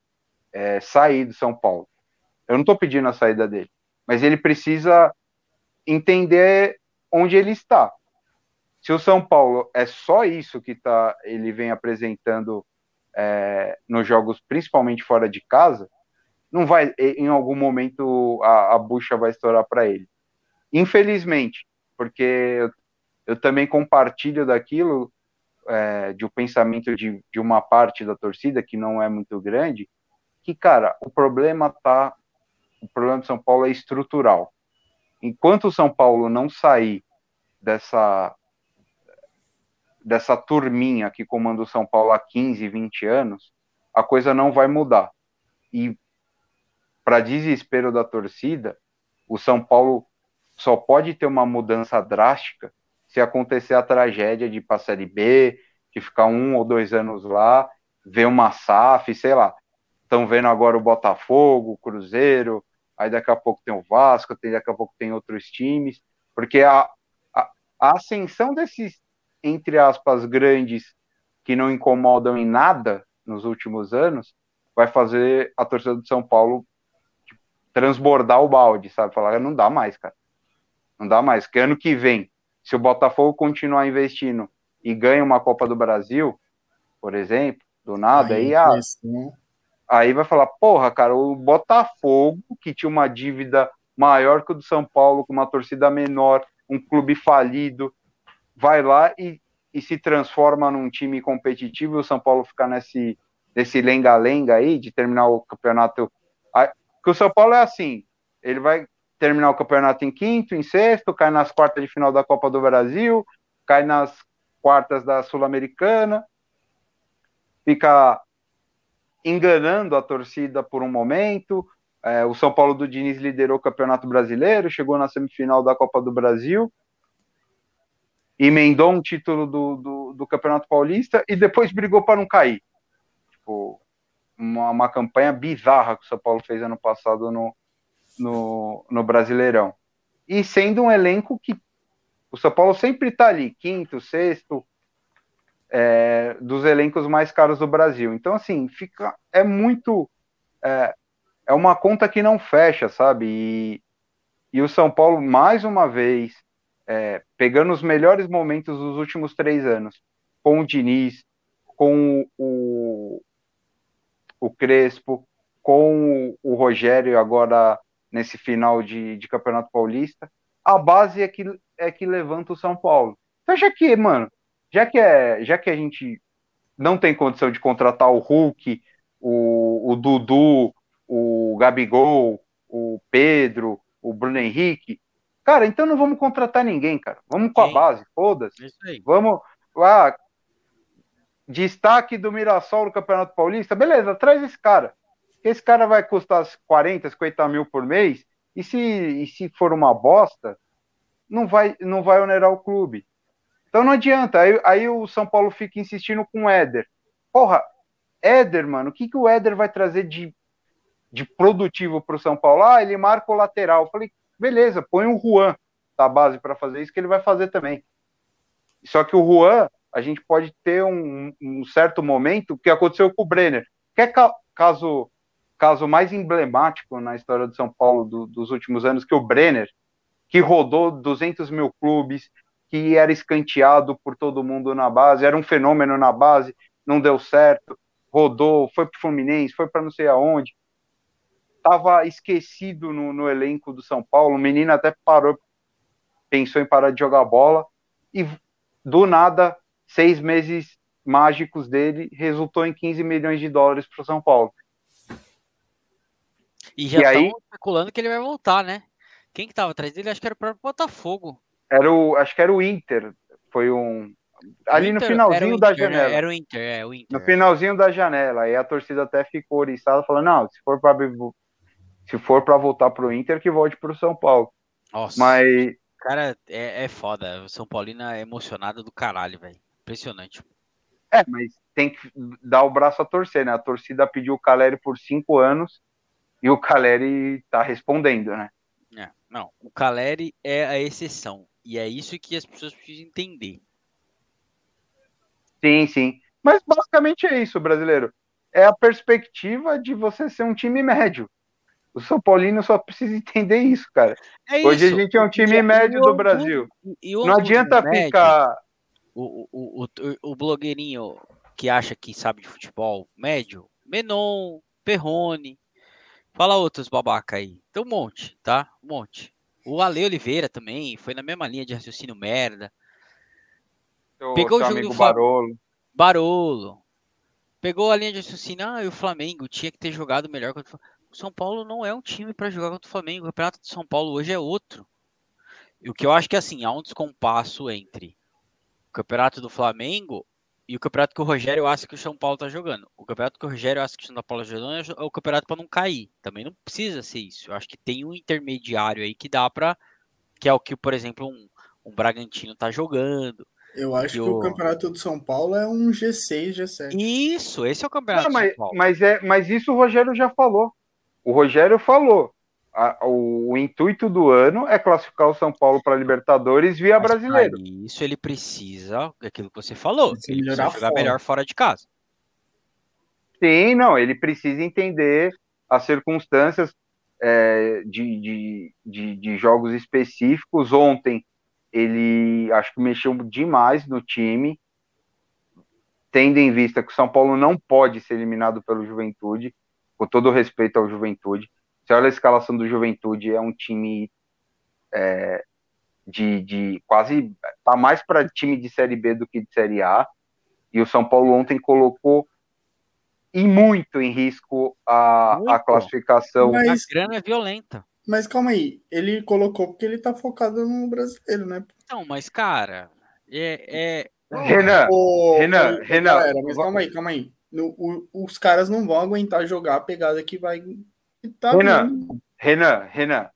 E: é sair do São Paulo. Eu não estou pedindo a saída dele, mas ele precisa entender onde ele está. Se o São Paulo é só isso que tá, ele vem apresentando é, nos jogos, principalmente fora de casa, não vai, em algum momento a, a bucha vai estourar para ele. Infelizmente, porque eu, eu também compartilho daquilo, é, de um pensamento de, de uma parte da torcida que não é muito grande, que, cara, o problema tá. O problema do São Paulo é estrutural. Enquanto o São Paulo não sair dessa dessa turminha que comanda o São Paulo há 15, 20 anos, a coisa não vai mudar. E para desespero da torcida, o São Paulo só pode ter uma mudança drástica se acontecer a tragédia de passar de B, de ficar um ou dois anos lá, ver uma SAF, sei lá. Estão vendo agora o Botafogo, o Cruzeiro, aí daqui a pouco tem o Vasco, tem, daqui a pouco tem outros times, porque a, a, a ascensão desses, entre aspas, grandes que não incomodam em nada nos últimos anos, vai fazer a torcida do São Paulo transbordar o balde, sabe? Falar, não dá mais, cara. Não dá mais. Que ano que vem, se o Botafogo continuar investindo e ganha uma Copa do Brasil, por exemplo, do nada, aí, aí, né? aí vai falar, porra, cara, o Botafogo, que tinha uma dívida maior que o do São Paulo, com uma torcida menor, um clube falido, vai lá e, e se transforma num time competitivo e o São Paulo fica nesse, nesse lenga-lenga aí de terminar o campeonato. Que o São Paulo é assim, ele vai terminar o campeonato em quinto, em sexto, cai nas quartas de final da Copa do Brasil, cai nas quartas da Sul-Americana, fica enganando a torcida por um momento. É, o São Paulo do Diniz liderou o Campeonato Brasileiro, chegou na semifinal da Copa do Brasil, emendou um título do, do, do Campeonato Paulista e depois brigou para não cair. Tipo, uma, uma campanha bizarra que o São Paulo fez ano passado no, no, no Brasileirão. E sendo um elenco que o São Paulo sempre está ali, quinto, sexto, é, dos elencos mais caros do Brasil. Então, assim, fica é muito. É, é uma conta que não fecha, sabe? E, e o São Paulo, mais uma vez, é, pegando os melhores momentos dos últimos três anos, com o Diniz, com o, o Crespo, com o Rogério agora nesse final de, de Campeonato Paulista, a base é que, é que levanta o São Paulo. Então, já que, mano, já que, é, já que a gente não tem condição de contratar o Hulk, o, o Dudu, o Gabigol, o Pedro, o Bruno Henrique, cara, então não vamos contratar ninguém, cara. Vamos com Sim. a base, foda-se. Vamos. Ah, destaque do Mirassol no Campeonato Paulista, beleza, traz esse cara esse cara vai custar 40, 50 mil por mês, e se, e se for uma bosta, não vai, não vai onerar o clube. Então não adianta. Aí, aí o São Paulo fica insistindo com o Éder. Porra, Éder, mano, o que, que o Éder vai trazer de, de produtivo para o São Paulo? Ah, ele marca o lateral. Eu falei, beleza, põe o Juan da base para fazer isso, que ele vai fazer também. Só que o Juan, a gente pode ter um, um certo momento que aconteceu com o Brenner. Quer caso caso mais emblemático na história do São Paulo do, dos últimos anos, que o Brenner, que rodou 200 mil clubes, que era escanteado por todo mundo na base, era um fenômeno na base, não deu certo, rodou, foi para o Fluminense, foi para não sei aonde, estava esquecido no, no, elenco do São Paulo, o menino até parou, pensou em parar de jogar bola, e do nada, seis meses mágicos dele resultou em 15 milhões de dólares para o São Paulo.
B: E já estão especulando que ele vai voltar, né? Quem que tava atrás dele? Acho que era o próprio Botafogo.
E: Era o, acho que era o Inter. Foi um, ali no finalzinho da
B: Inter, né?
E: janela.
B: Era o Inter, é o Inter.
E: No finalzinho da janela. Aí a torcida até ficou oriçada, falando: não, se for para se for para voltar pro Inter, que volte pro São Paulo.
B: Nossa,
E: Mas
B: cara, é, é foda. O São Paulino é emocionado do caralho, velho. Impressionante.
E: é, mas tem que dar o braço a torcer, né? A torcida pediu o Caleri por cinco anos e o Caleri tá respondendo, né?
B: É, não, o Caleri é a exceção. E é isso que as pessoas precisam entender.
E: Sim, sim. Mas basicamente é isso, brasileiro. É a perspectiva de você ser um time médio. O São Paulino só precisa entender isso, cara.
B: É
E: Hoje
B: isso.
E: a gente é um time
B: E-
E: médio
B: e o
E: do Brasil. Não adianta
B: médio,
E: ficar.
B: O, o, o, o, o blogueirinho que acha que sabe de futebol médio, Menon, Perrone, fala outros babaca aí. Tem um monte, tá? Um monte. O Ale Oliveira também foi na mesma linha de raciocínio merda.
E: Seu,
B: Pegou o
E: seu
B: jogo
E: amigo
B: do
E: Barolo.
B: Barolo. Pegou a linha de raciocínio, ah, e o Flamengo tinha que ter jogado melhor contra o Flamengo. O São Paulo não é um time para jogar contra o Flamengo. O campeonato de São Paulo hoje é outro. E o que eu acho que assim, há um descompasso entre o campeonato do Flamengo e o campeonato que o Rogério acha que o São Paulo tá jogando. O campeonato que o Rogério acha que o São Paulo tá jogando é o campeonato para não cair. Também não precisa ser isso. Eu acho que tem um intermediário aí que dá para que é o que, por exemplo, um, um Bragantino tá jogando.
D: Eu acho que o
B: o-
D: campeonato do São Paulo é um G6, G7.
B: Isso, esse é o campeonato
E: Não,
B: de São
E: mas,
B: Paulo.
E: mas, é, mas isso o Rogério já falou. O Rogério falou. A- o, o intuito do ano é classificar o São Paulo para Libertadores via
B: Mas
E: brasileiro.
B: Isso ele precisa, aquilo que você falou,
D: Precisa
B: ele precisa
D: melhorar
B: jogar
D: fora.
B: melhor fora de casa.
E: Sim, não, ele precisa entender as circunstâncias é, de, de, de, de jogos específicos. Ontem ele acho que mexeu demais no time, tendo em vista que o São Paulo não pode ser eliminado pelo Juventude, com todo o respeito ao Juventude. Você olha a escalação do Juventude, é um time é, de, de quase. tá mais para time de Série B do que de Série A. E o São Paulo ontem colocou e muito em risco a, a classificação.
D: Mas-
B: A grana é violenta.
D: Mas calma aí, ele colocou porque ele tá focado no brasileiro, né?
B: Não, mas cara, é, é-
E: Renan, Renan, Renan,
D: galera, mas calma aí, calma aí. No- o- os caras não vão aguentar jogar a pegada que vai. Tá
E: Renan. Renan, Renan,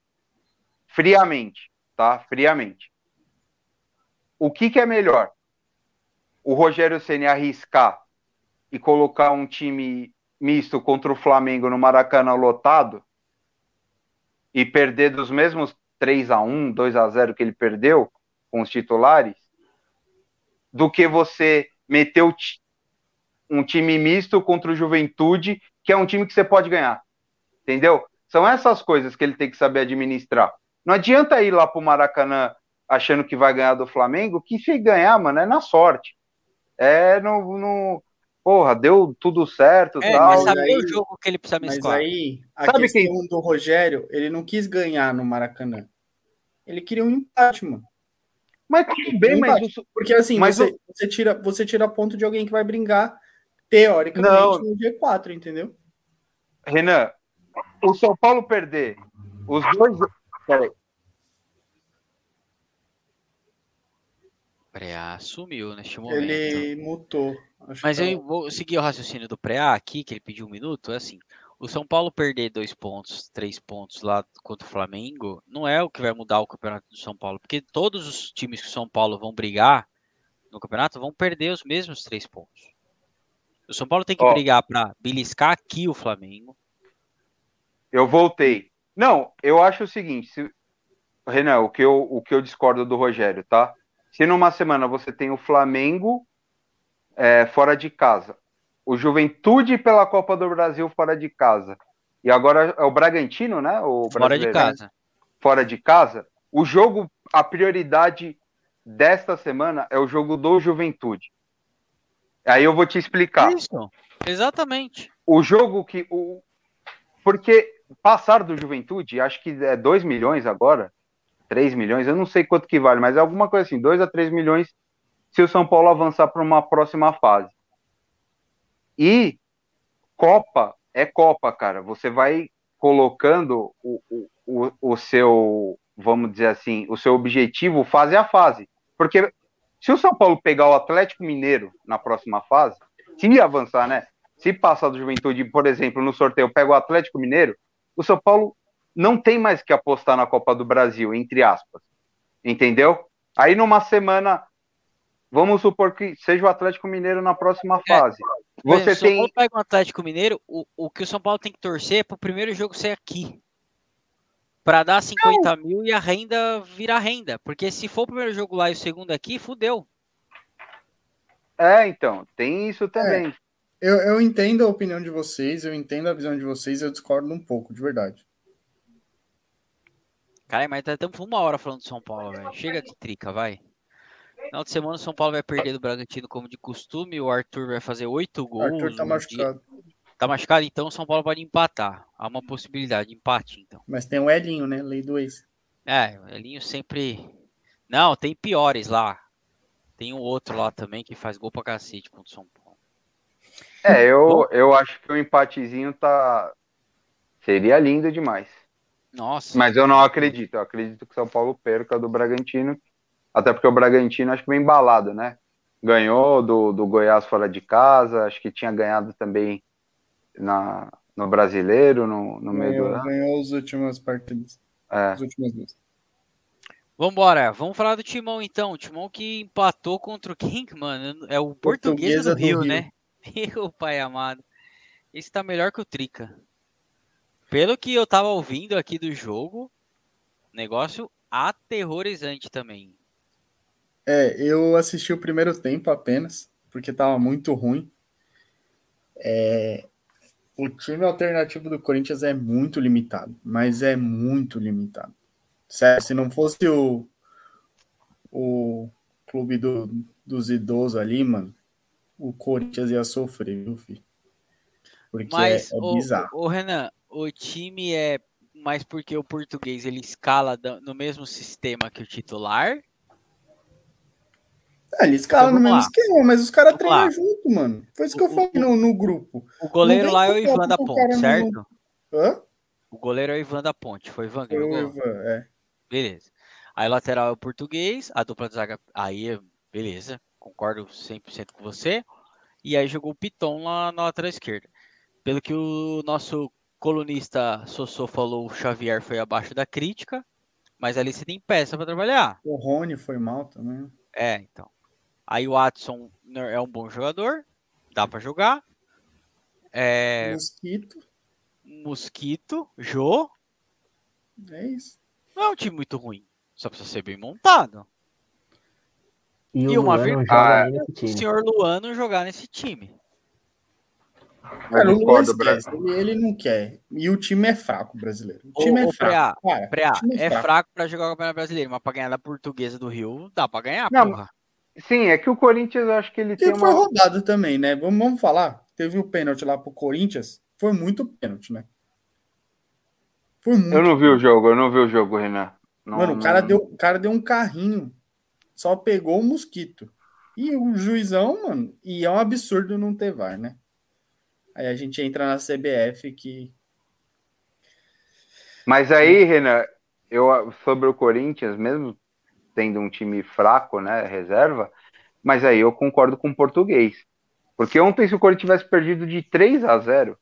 E: friamente, tá? Friamente. O que, que é melhor? O Rogério Ceni arriscar e colocar um time misto contra o Flamengo no Maracanã lotado e perder dos mesmos 3 a 1 2 a 0 que ele perdeu com os titulares, do que você meter um time misto contra o Juventude, que é um time que você pode ganhar. Entendeu? São essas coisas que ele tem que saber administrar. Não adianta ir lá pro Maracanã achando que vai ganhar do Flamengo, que se ganhar, mano, é na sorte. É no. no porra, deu tudo certo
B: é,
E: tal.
B: mas
D: mas
B: saber
D: aí-
B: o jogo que ele precisa
D: Mas
B: mesclar.
D: aí, a
E: Sabe
D: questão do Rogério, ele não quis ganhar no Maracanã. Ele queria um empate, mano.
E: Mas tudo bem, mas o-
D: Porque assim,
E: Mas
D: você, você, tira, você tira ponto de alguém que vai brincar, teoricamente,
E: Não.
D: no G4, entendeu?
E: Renan, o São Paulo perder os dois. Peraí.
B: Preá sumiu neste momento.
D: Ele mutou. Acho
B: Mas
D: que
B: eu vou seguir o raciocínio do Preá aqui, que ele pediu um minuto. É assim: o São Paulo perder dois pontos, três pontos lá contra o Flamengo, não é o que vai mudar o campeonato do São Paulo, porque todos os times que o São Paulo vão brigar no campeonato vão perder os mesmos três pontos. O São Paulo tem que
E: Ó.
B: brigar para beliscar aqui o Flamengo.
E: Eu voltei. Não, eu acho o seguinte, se- Renan, o que, eu, o que eu discordo do Rogério, tá? Se numa semana você tem o Flamengo é, fora de casa, o Juventude pela Copa do Brasil fora de casa, e agora é o Bragantino, né? O
B: Fora de casa.
E: Fora de casa, o jogo, a prioridade desta semana é o jogo do Juventude. Aí eu vou te explicar
B: Isso, exatamente.
E: o jogo que. O, porque passar do Juventude, acho que é 2 milhões agora, 3 milhões, eu não sei quanto que vale, mas é alguma coisa assim, 2 a 3 milhões se o São Paulo avançar para uma próxima fase. E Copa é Copa, cara. Você vai colocando o, o, o, seu, vamos dizer assim, o seu objetivo fase a fase. Porque Se o São Paulo pegar o Atlético Mineiro na próxima fase, se avançar, né? Se passar do Juventude, por exemplo, no sorteio, pega o Atlético Mineiro, o São Paulo não tem mais que apostar na Copa do Brasil, entre aspas. Entendeu? Aí numa semana, vamos supor que seja o Atlético Mineiro na próxima é. fase. É, Você
B: tem.
E: Se
B: Paulo pega o Atlético Mineiro, o, o que o São Paulo tem que torcer é para o primeiro jogo ser aqui. Para dar 50 não. mil e a renda virar renda. Porque se for o primeiro jogo lá e o segundo aqui, fudeu.
E: É, então, tem isso também. É.
D: Eu, eu entendo a opinião de vocês, eu entendo a visão de vocês, eu discordo um pouco, de verdade.
B: Cara, mas tá estamos uma hora falando de São Paulo, velho. Chega de trica, vai. Final de semana o São Paulo vai perder do Bragantino como de costume, o Arthur vai fazer oito gols. O
D: Arthur tá machucado. Dia.
B: Tá machucado, então o São Paulo pode empatar. Há uma possibilidade de empate, então.
D: Mas tem o Elinho, né? Lei do ex.
B: É, o Elinho sempre. Não, tem piores lá. Tem um outro lá também que faz gol pra cacete contra o São Paulo.
E: É, eu, eu acho que o empatezinho tá. Seria lindo demais.
B: Nossa.
E: Mas eu não acredito. Eu acredito que o São Paulo perca do Bragantino. Até porque o Bragantino acho que vem embalado, né? Ganhou do, do Goiás fora de casa, acho que tinha ganhado também na, no brasileiro, no, no meio
D: ganhou,
E: do ano.
D: Ganhou as últimas partidas. É. As últimas duas.
B: Vambora, vamos falar do Timão então. O Timão que empatou contra o King, mano. É o português do, do Rio, Rio, né? Meu (laughs) pai amado. Esse tá melhor que o Trica. Pelo que eu tava ouvindo aqui do jogo, negócio aterrorizante também.
D: É, eu assisti o primeiro tempo apenas, porque tava muito ruim. É, o time alternativo do Corinthians é muito limitado, mas é muito limitado. Se não fosse o, o clube do, dos idosos ali, mano, o Corinthians ia sofrer, viu, filho? Porque mas, é, é o, bizarro.
B: O Renan, o time é mais porque o português ele escala no mesmo sistema que o titular
D: é, ele escala então, no mesmo lá. esquema, mas os caras treinam junto, mano. Foi isso que eu falei no, no grupo.
B: O goleiro lá é o Ivan da Ponte, certo? Hã? O goleiro é o Ivan da Ponte. Foi o Ivan que jogou? Ivan, é. Beleza. Aí lateral é o português, a dupla de zaga. Aí, beleza. Concordo 100% com você. E aí jogou o Piton lá na lateral esquerda. Pelo que o nosso colunista Sossô falou, o Xavier foi abaixo da crítica. Mas ali você tem peça para trabalhar.
D: O Rony foi mal também.
B: É, então. Aí o Watson é um bom jogador, dá para jogar. É...
D: Mosquito.
B: Mosquito, Jô.
D: É isso.
B: Não é um time muito ruim, só precisa ser bem montado.
C: E, e uma
B: verdade, o senhor Luano jogar nesse time.
D: Cara, o Luan ele, ele, não quer. E o time é fraco brasileiro. O time é fraco.
B: Cara, Preá, é, é fraco, fraco para jogar o Campeonato Brasileiro, mas para ganhar da Portuguesa do Rio, dá para ganhar, não, porra.
E: Sim, é que o Corinthians, eu acho que ele
D: tem. Ele foi rodado também, né? Vamos, vamos falar. Teve o pênalti lá pro Corinthians. Foi muito pênalti, né?
E: Foi muito. Eu não vi o jogo, eu não vi o jogo, Renan. Não,
D: Mano, o cara, não... deu, o cara deu um carrinho. Só pegou o mosquito. E o juizão, mano, e é um absurdo não ter VAR, né? Aí a gente entra na CBF que.
E: Mas aí, Renan, eu sobre o Corinthians, mesmo tendo um time fraco, né, reserva, mas aí eu concordo com o português. Porque ontem, se o Corinthians tivesse perdido de 3 a 0,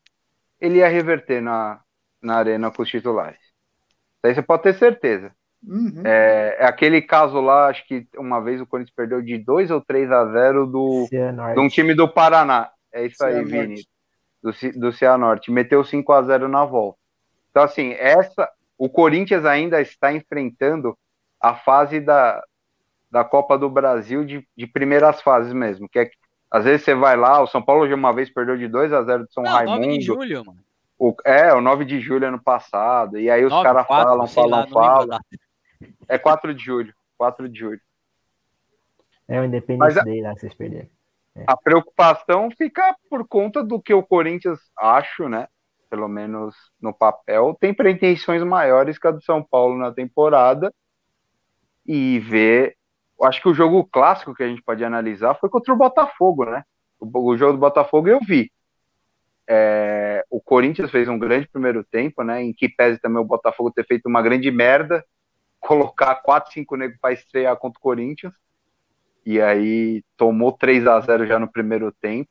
E: ele ia reverter na, na arena com os titulares. Isso aí você pode ter certeza. Uhum. É, é, aquele caso lá, acho que uma vez o Corinthians perdeu de 2 ou 3 a 0 do, de um time do Paraná. É isso aí, Vini. Do, do Cianorte. Meteu 5 a 0 na volta. Então, assim, essa. O Corinthians ainda está enfrentando a fase da, da Copa do Brasil de, de primeiras fases mesmo, que é às vezes você vai lá, o São Paulo de uma vez perdeu de 2 a 0 do São Não, Raimundo. 9 de julho, mano. O, é, o 9 de julho ano passado. E aí os caras falam, falam, lá, falam. É 4 de julho. 4 de julho.
C: É o Independence Day lá, vocês perderam. É.
E: A preocupação fica por conta do que o Corinthians, acho, né? Pelo menos no papel, tem pretensões maiores que a do São Paulo na temporada e ver. Acho que o jogo clássico que a gente pode analisar foi contra o Botafogo, né? O, o jogo do Botafogo eu vi. É, o Corinthians fez um grande primeiro tempo, né? Em que pese também o Botafogo ter feito uma grande merda, colocar 4, 5 negros para estrear contra o Corinthians. e aí tomou 3 a 0 já no primeiro tempo.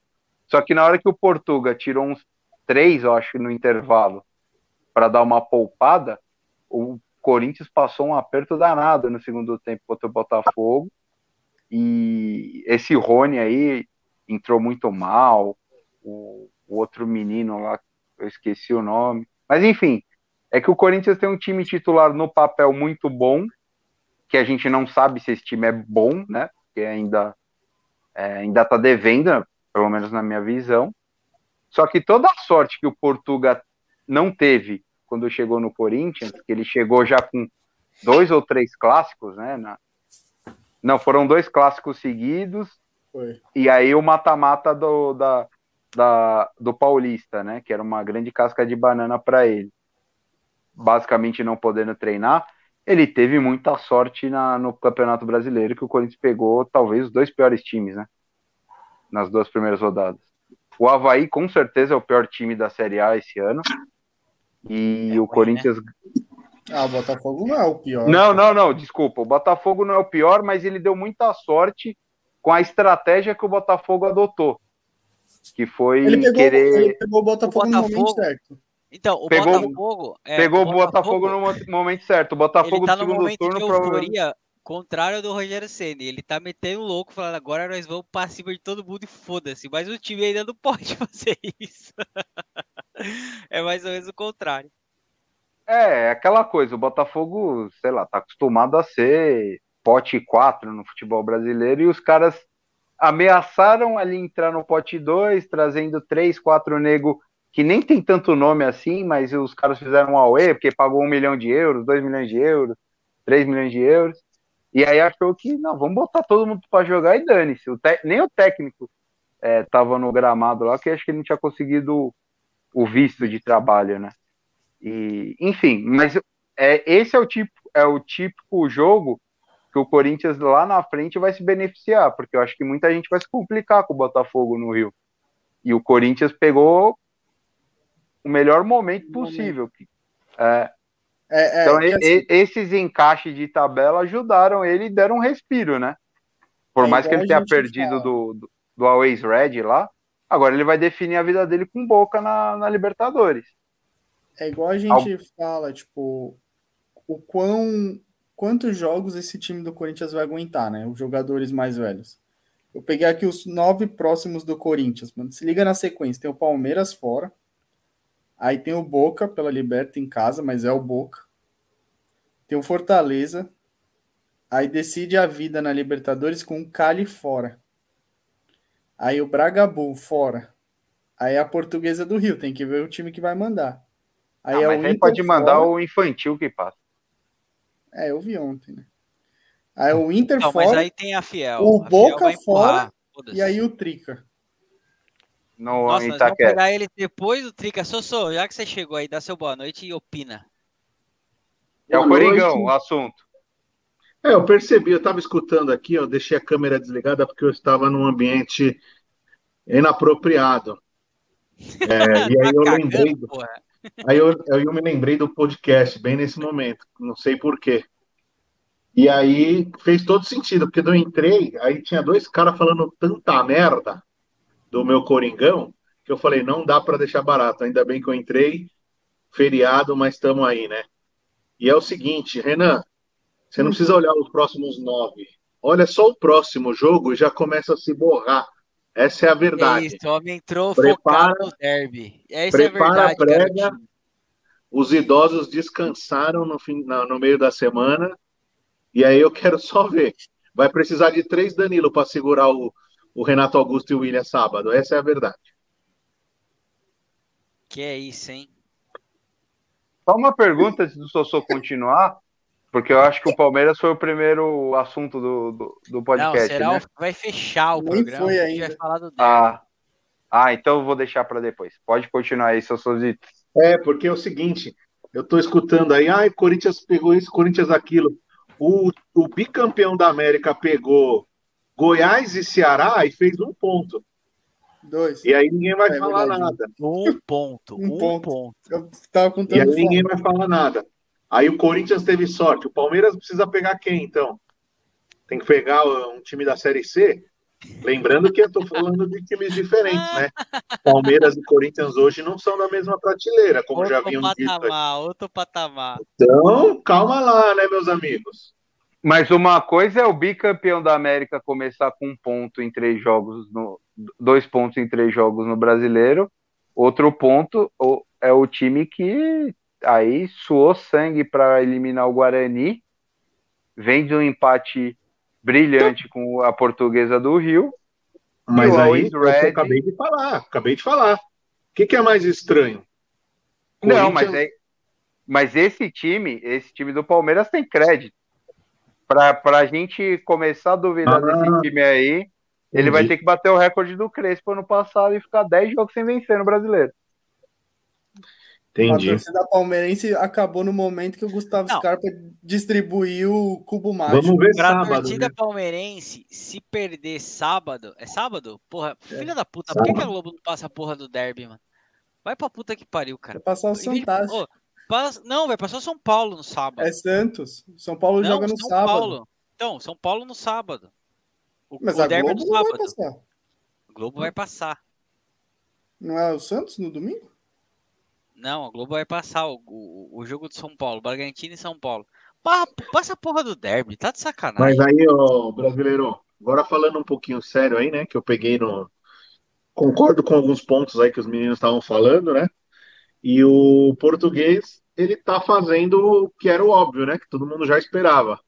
E: Só que na hora que o Portuga tirou uns três, eu acho, no intervalo, para dar uma poupada, o Corinthians passou um aperto danado no segundo tempo contra o Botafogo. E esse Rony aí entrou muito mal. O, o outro menino lá, eu esqueci o nome. Mas enfim, é que o Corinthians tem um time titular no papel muito bom, que a gente não sabe se esse time é bom, né? Porque ainda é, ainda está devendo, pelo menos na minha visão. Só que toda a sorte que o Portuga não teve quando chegou no Corinthians, que ele chegou já com dois ou três clássicos, né? Na... Não, foram dois clássicos seguidos.
D: Foi.
E: E aí o mata-mata do, da, da, do Paulista, né? Que era uma grande casca de banana para ele. Basicamente não podendo treinar. Ele teve muita sorte na, no Campeonato Brasileiro, que o Corinthians pegou talvez os dois piores times, né? Nas duas primeiras rodadas. O Havaí, com certeza, é o pior time da Série A esse ano. E
B: É
E: o
B: ruim,
E: Corinthians.
D: Ah, o Botafogo não é o pior.
E: Não, não, não, desculpa. O Botafogo não é o pior, mas ele deu muita sorte com a estratégia que o Botafogo adotou. Que foi
D: Ele pegou,
E: querer.
D: ele pegou o Botafogo, no momento
B: Botafogo-
D: certo.
B: Então, o
E: Pegou-
B: Botafogo. é,
E: pegou o Botafogo no mo- momento certo. O Botafogo
B: Ele tá no
E: segundo
B: momento
E: turno
B: de euforia contrário do Rogério Ceni. Ele tá metendo louco, falando agora nós vamos pra cima de todo mundo e foda-se. Mas o time ainda não (laughs) pode fazer isso. é mais ou menos o contrário.
E: É, é aquela coisa, o Botafogo, sei lá, tá acostumado a ser pote 4 no futebol brasileiro e os caras ameaçaram ali entrar no pote 2, trazendo 3, 4 nego que nem tem tanto nome assim, mas os caras fizeram um AUE, porque pagou 1 milhão de euros, 2 milhões de euros, 3 milhões de euros, e aí achou que, não, vamos botar todo mundo para jogar e dane-se. Nem o técnico é, tava no gramado lá, que acho que ele não tinha conseguido o visto de trabalho, né? E, enfim, mas é, esse é o tipo é o típico jogo que o Corinthians lá na frente vai se beneficiar, porque eu acho que muita gente vai se complicar com o Botafogo no Rio. E o Corinthians pegou o melhor momento possível. É,
D: É, é,
E: então,
D: assim,
E: e- esses encaixes de tabela ajudaram ele e deram um respiro, né? Por
D: É
E: mais que ele tenha perdido do, do, do Always Red lá, agora ele vai definir a vida dele com boca na, na Libertadores.
D: é igual a gente fala, tipo, o quão quantos jogos esse time do Corinthians vai aguentar, né? Os jogadores mais velhos. Eu peguei aqui os nove próximos do Corinthians, mano. Se liga na sequência, tem o Palmeiras fora. Aí tem o Boca pela Liberta em casa, mas é o Boca. Tem o Fortaleza. Aí decide a vida na Libertadores com o Cali fora. Aí o Bragabu fora. Aí a Portuguesa do Rio, tem que ver o time que vai mandar. Aí
E: Ah,
D: é
E: mas
D: o
E: aí
D: Inter
E: pode mandar
D: fora.
E: o infantil que passa.
D: É, eu vi ontem, né? Aí o Inter
B: Não, mas
D: fora
B: aí tem a Fiel.
D: o
B: a
D: Boca
B: empurrar,
D: fora, e aí o Trica.
E: No
B: Nossa, nós vamos
E: Itaquera.
B: pegar ele depois do Trica. Sossô, já que você chegou aí, dá seu boa noite e opina.
E: É o Coringão,
F: noite.
E: o assunto.
F: É, eu percebi, eu estava escutando aqui, eu deixei a câmera desligada porque eu estava num ambiente inapropriado. É, (laughs) e aí eu
B: Tá
F: lembrei,
B: cagando,
F: do- aí eu, aí eu me lembrei do podcast, bem nesse momento, não sei porquê. E aí fez todo sentido, porque eu entrei, aí tinha dois caras falando tanta merda do meu Coringão, que eu falei, não dá para deixar barato, ainda bem que eu entrei, feriado, mas estamos aí, né? E é o seguinte, Renan, você não precisa olhar os próximos nove. Olha só o próximo jogo e já começa a se borrar. Essa é a
B: É
F: verdade.
B: isso, o homem entrou
F: Prepara-
B: focado no derby. Essa é a
F: prepara a
B: verdade,
F: prega.
B: garotinho.
F: Os idosos descansaram no, fim, na- no meio da semana. E aí eu quero só ver. Vai precisar de três Danilo para segurar o, o Renato Augusto e o William sábado. Essa é a verdade.
B: Que é isso, hein?
E: Só uma pergunta antes do Sossô continuar, porque eu acho que o Palmeiras foi o primeiro assunto do, do, do
B: Não,
E: podcast,
B: será
E: né?
B: o- vai fechar o
D: Nem
B: programa.
D: foi
B: a gente
D: ainda.
B: vai falar do derby.
E: Ah, ah, então eu vou deixar para depois. Pode continuar aí, Sossôzito.
F: É, porque é o seguinte, eu estou escutando aí, ai, Corinthians pegou isso, Corinthians aquilo. O, o bicampeão da América pegou Goiás e Ceará e fez um ponto.
D: Dois.
F: E aí ninguém vai
D: É
F: falar
D: verdade.
F: nada.
B: Um ponto,
D: Um
B: um,
D: ponto.
B: ponto.
D: Eu tava
F: E aí
D: contando
F: ninguém vai falar nada. Aí o Corinthians teve sorte. O Palmeiras precisa pegar quem, então? tem que pegar um time da Série C. Lembrando que eu estou falando de times diferentes, né? (laughs) Palmeiras e Corinthians hoje não são da mesma prateleira, como
B: outro
F: já haviam dito.
B: patamar, outro patamar.
F: Então, calma lá, né, meus amigos?
E: Mas uma coisa é o bicampeão da América começar com um ponto em três jogos, no, dois pontos em três jogos no brasileiro. Outro ponto é o time que aí suou sangue para eliminar o Guarani, vem de um empate brilhante com a portuguesa do Rio.
F: Mas aí, eu acabei de falar, acabei de falar. O que, que é mais estranho?
E: Não, mas,
F: Corinthians-
E: é, mas esse time, esse time do Palmeiras tem crédito. Para a gente começar a duvidar
F: Ah,
E: desse time aí, ele vai
F: entendi.
E: ter que bater o recorde do Crespo ano passado e ficar 10 jogos sem vencer no brasileiro.
D: A
F: Entendi.
D: torcida palmeirense acabou no momento que o Gustavo
B: Não.
D: Scarpa distribuiu o cubo mágico.
F: Vamos ver
B: Pra
F: sábado,
B: torcida
F: né?
B: palmeirense, se perder sábado. É sábado? Porra, filha da puta, por que, que a Globo não passa a porra do derby, mano? Vai pra puta que pariu, cara.
D: Vai passar o
B: Em vez de-
D: Santos.
B: Ô, passa- Não, vai passar o São Paulo no sábado.
D: É Santos. São Paulo
B: não,
D: joga no
B: São
D: sábado.
B: Paulo. Então, São Paulo no sábado. O,
D: Mas
B: o
D: a
B: derby é
D: Globo
B: no
D: não vai
B: sábado.
D: passar.
B: O Globo vai passar.
D: Não é o Santos no domingo?
B: Não, a Globo vai passar o, o, o jogo de São Paulo, Bragantino e São Paulo. Pa- Passa a porra do derby, tá de sacanagem.
F: Mas aí, ó, brasileiro, agora falando um pouquinho sério aí, né? Que eu peguei no. Concordo com alguns pontos aí que os meninos estavam falando, né? E o português, ele tá fazendo o que era o óbvio, né? Que todo mundo já esperava.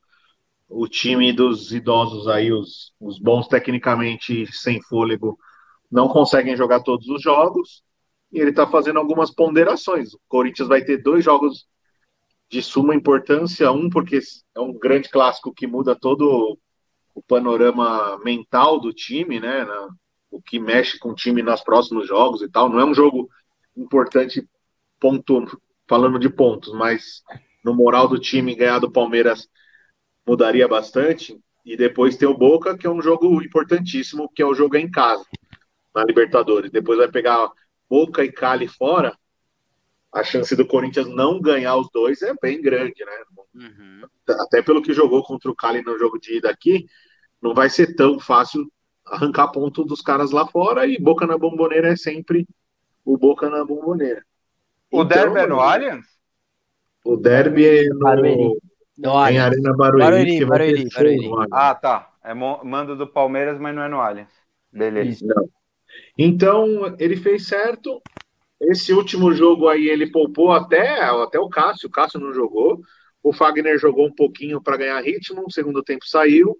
F: O time dos idosos aí, os, os bons tecnicamente sem fôlego, não conseguem jogar todos os jogos. E ele tá fazendo algumas ponderações. O Corinthians vai ter dois jogos de suma importância. Um, porque é um grande clássico que muda todo o panorama mental do time, né? o que mexe com o time nos próximos jogos e tal. Não é um jogo importante, ponto, falando de pontos, mas no moral do time ganhar do Palmeiras mudaria bastante. E depois tem o Boca, que é um jogo importantíssimo, que é o jogo em casa, na Libertadores. Depois vai pegar Boca e Cali fora. A chance do Corinthians não ganhar os dois é bem grande, né?
B: Uhum.
F: até pelo que jogou contra o Cali no jogo de ida aqui, não vai ser tão fácil arrancar ponto dos caras lá fora e Boca na Bomboneira é sempre o Boca na Bomboneira.
E: O
F: Então,
E: derby é no Allianz?
F: O derby é no,
C: Barueri.
B: No
F: em. Arena Barueri,
B: Barueri,
F: que vai ter
B: Barueri,
F: show
B: Barueri.
E: Ah, tá. É mando do Palmeiras, mas não é no Allianz. Beleza.
C: Isso.
F: Não. Então, ele fez certo. Esse último jogo aí, ele poupou até, até o Cássio. O Cássio não jogou. O Fagner jogou um pouquinho para ganhar ritmo. No segundo tempo saiu.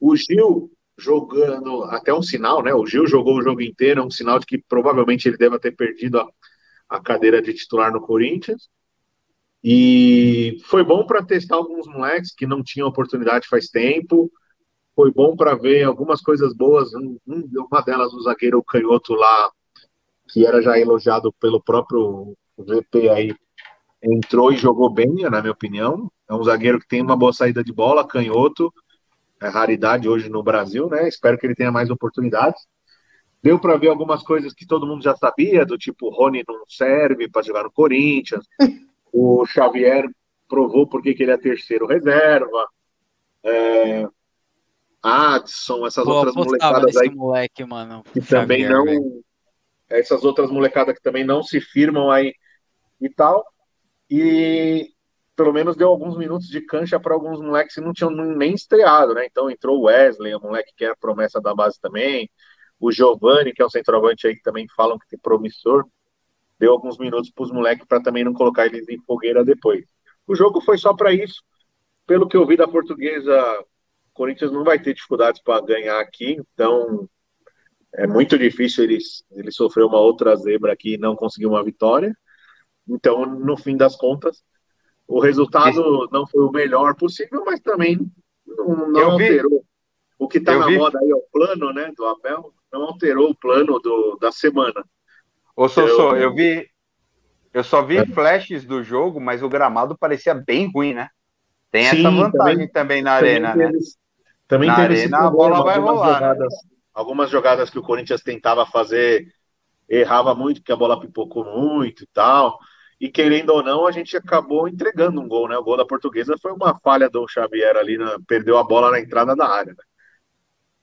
F: O Gil jogando até um sinal, né? O Gil jogou o jogo inteiro. É um sinal de que provavelmente ele deve ter perdido a, a cadeira de titular no Corinthians. E foi bom para testar alguns moleques que não tinham oportunidade faz tempo foi bom para ver algumas coisas boas. Um- um- uma delas, o zagueiro canhoto lá, que era já elogiado pelo próprio VP aí, entrou e jogou bem, na minha opinião. É um zagueiro que tem uma boa saída de bola, canhoto. É raridade hoje no Brasil, né? Espero que ele tenha mais oportunidades. Deu para ver algumas coisas que todo mundo já sabia, do tipo, o Rony não serve para jogar no Corinthians. (laughs) O Xavier provou porque que ele é terceiro reserva. É, Adson, essas
B: Pô,
F: outras molecadas aí
B: moleque, mano.
F: que também
B: Xavier,
F: não.
B: velho.
F: Essas outras molecadas que também não se firmam aí e tal. E pelo menos deu alguns minutos de cancha para alguns moleques que não tinham nem estreado, né? Então entrou o Wesley, o moleque que é a promessa da base também. O Giovanni, que é o centroavante aí que também falam que tem promissor. Deu alguns minutos para os moleques para também não colocar eles em fogueira depois. O jogo foi só para isso. Pelo que eu vi da portuguesa, o Corinthians não vai ter dificuldades para ganhar aqui, então é muito difícil ele, ele sofrer uma outra zebra aqui e não conseguir uma vitória. Então, no fim das contas, o resultado não foi o melhor possível, mas também não, não alterou. O que está na
E: vi-
F: moda aí é o plano né, do Abel, não alterou o plano do, da semana.
E: Ô, Sossô,
F: Eu-
E: eu vi. Eu só vi flashes do jogo, mas o gramado parecia bem ruim, né? Tem essa
F: Sim,
E: vantagem
F: também-
E: também, na arena,
F: também
E: né?
F: teve, também
E: Na
F: teve
E: arena, a bola vai
F: algumas
E: rolar, né?
F: Jogadas, Algumas jogadas que o Corinthians tentava fazer, errava muito, porque a bola pipocou muito e tal. E querendo ou não, a gente acabou entregando um gol, né? O gol da portuguesa foi uma falha do Xavier ali, na, perdeu a bola na entrada da área. Né?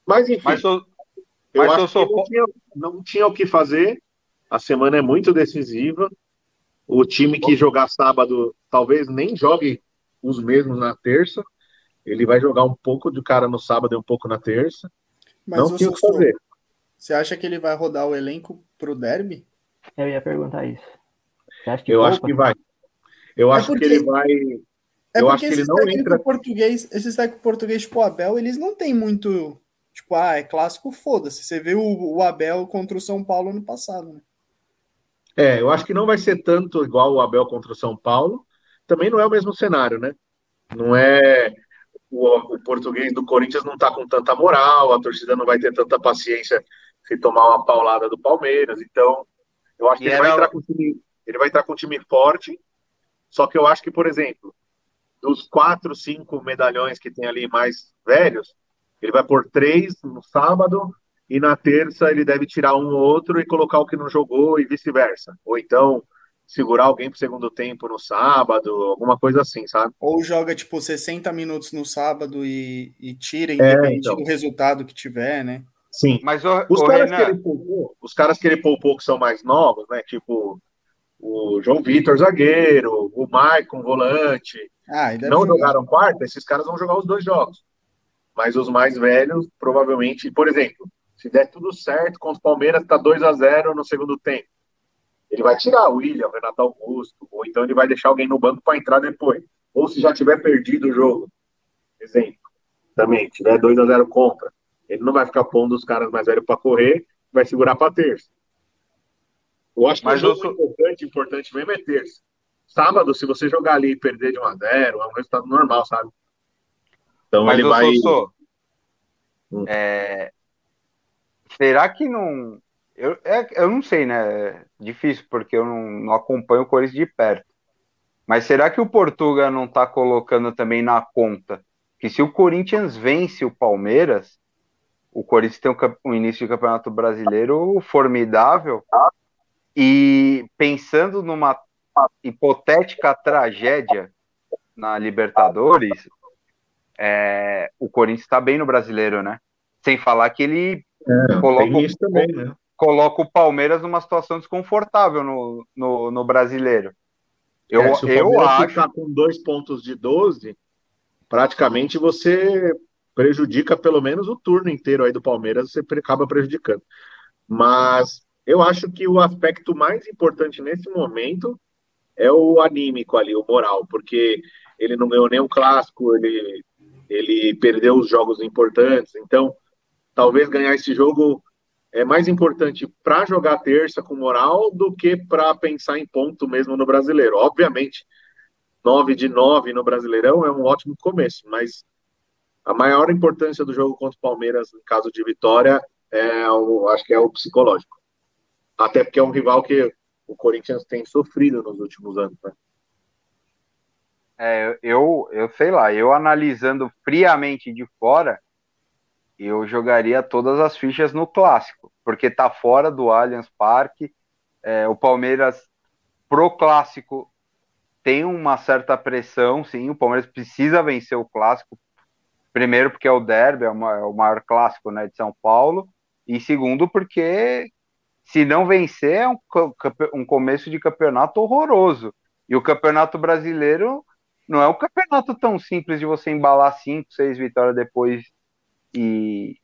F: Mas enfim,
E: Mas eu mas
F: acho
E: eu sou
F: que não tinha, não tinha o que fazer. A semana é muito decisiva. O time que jogar sábado talvez nem jogue os mesmos na terça. Ele vai jogar um pouco de cara no sábado e um pouco na terça.
D: Mas
F: não tinha o que fazer.
D: Você acha que ele vai rodar o elenco pro derby?
C: Eu ia perguntar isso. Você acha que
F: Eu acho que vai. Eu
D: É
F: acho
D: porque-
F: que ele vai.
D: É
F: Eu acho que ele não entra-
D: português, esses técnicos português tipo o Abel, eles não têm muito, tipo, ah, é clássico, foda-se. Você viu o, o Abel contra o São Paulo ano passado, né?
F: É, eu acho que não vai ser tanto igual o Abel contra o São Paulo. Também não é o mesmo cenário, né? Não é. O, o português do Corinthians não tá com tanta moral, a torcida não vai ter tanta paciência se tomar uma paulada do Palmeiras. Então, eu acho que ele vai,
E: era-
F: entrar com time, ele vai entrar com um time forte. Só que eu acho que, por exemplo, dos quatro, cinco medalhões que tem ali mais velhos, ele vai pôr três no sábado e na terça ele deve tirar um ou outro e colocar o que não jogou e vice-versa. Ou então segurar alguém pro segundo tempo no sábado, alguma coisa assim, sabe?
D: Ou joga, tipo, 60 minutos no sábado e, e tira,
F: É,
D: independente
F: então.
D: do resultado que tiver, né?
F: Sim.
E: Mas o,
F: Os
E: o
F: caras,
E: Renan,
F: que ele poupou, os caras que ele poupou que são mais novos, né? Tipo o João Vitor, zagueiro, o Maicon, volante,
D: Ah,
F: não
D: jogar.
F: jogaram quarta, esses caras vão jogar os dois jogos. Mas os mais velhos, provavelmente, por exemplo, se der tudo certo contra o Palmeiras, tá 2 a 0 no segundo tempo. Ele vai tirar o William, o Renato Augusto, ou então ele vai deixar alguém no banco para entrar depois. Ou se já tiver perdido o jogo, exemplo, também, tiver 2 a 0 contra, ele não vai ficar pondo os caras mais velhos para correr, vai segurar para terça. Eu acho que
E: Mas
F: o
E: sou-
F: importante, importante mesmo é terça. Sábado, se você jogar ali e perder de 1 a 0 é um resultado normal, sabe? Então
E: mas
F: ele
E: eu
F: vai.
E: sou.
F: Hum.
E: É, será que não. Eu, é- eu não sei, né? É difícil, porque eu não, não acompanho o Corinthians de perto. Mas será que o Portuga não tá colocando também na conta que se o Corinthians vence o Palmeiras, o Corinthians tem um, um início de campeonato brasileiro formidável e pensando numa hipotética tragédia na Libertadores, é, o Corinthians está bem no brasileiro, né? Sem falar que ele coloca,
F: Tem isso também, né?
E: coloca o Palmeiras numa situação desconfortável no, no, no brasileiro. Eu,
F: É, se o
E: eu acho.
F: ficar com dois pontos de 12, praticamente você prejudica pelo menos o turno inteiro aí do Palmeiras, você acaba prejudicando. Mas eu acho que o aspecto mais importante nesse momento é o anímico ali, o moral, porque ele não ganhou nenhum clássico, ele, ele perdeu os jogos importantes, então talvez ganhar esse jogo é mais importante para jogar terça com moral do que para pensar em ponto mesmo no brasileiro. Obviamente, 9 de 9 no Brasileirão é um ótimo começo, mas a maior importância do jogo contra o Palmeiras, em caso de vitória, é o, acho que é o psicológico. Até porque é um rival que o Corinthians tem sofrido nos últimos anos. Né?
E: É, eu, eu sei lá, eu analisando friamente de fora, eu jogaria todas as fichas no clássico, porque tá fora do Allianz Parque. é, o Palmeiras pro clássico tem uma certa pressão, sim. O Palmeiras precisa vencer o clássico, primeiro porque é o derby, é o ma- é o maior clássico né, de São Paulo, e segundo porque se não vencer é um, um começo de campeonato horroroso. E o campeonato brasileiro não é um campeonato tão simples de você embalar cinco, seis vitórias depois e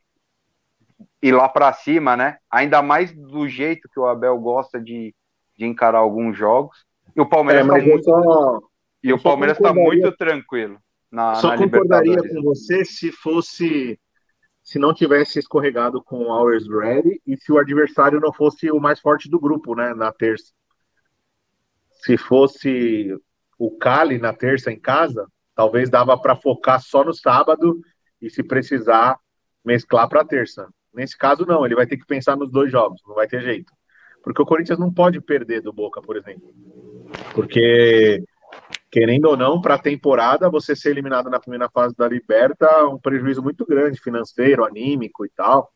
E: ir lá para cima, né? Ainda mais do jeito que o Abel gosta de, de encarar alguns jogos. E o Palmeiras
F: É,
E: tá muito
F: só,
E: e o Palmeiras está
F: concordaria-
E: muito tranquilo na,
F: só
E: na
F: concordaria com você se fosse se não tivesse escorregado com o Hours Ready e se o adversário não fosse o mais forte do grupo, né, na terça. Se fosse o Cali na terça em casa, talvez dava para focar só no sábado e se precisar mesclar para terça. Nesse caso não, ele vai ter que pensar nos dois jogos, não vai ter jeito. Porque o Corinthians não pode perder do Boca, por exemplo. Porque querendo ou não, para a temporada, você ser eliminado na primeira fase da Liberta é um prejuízo muito grande, financeiro, anímico e tal.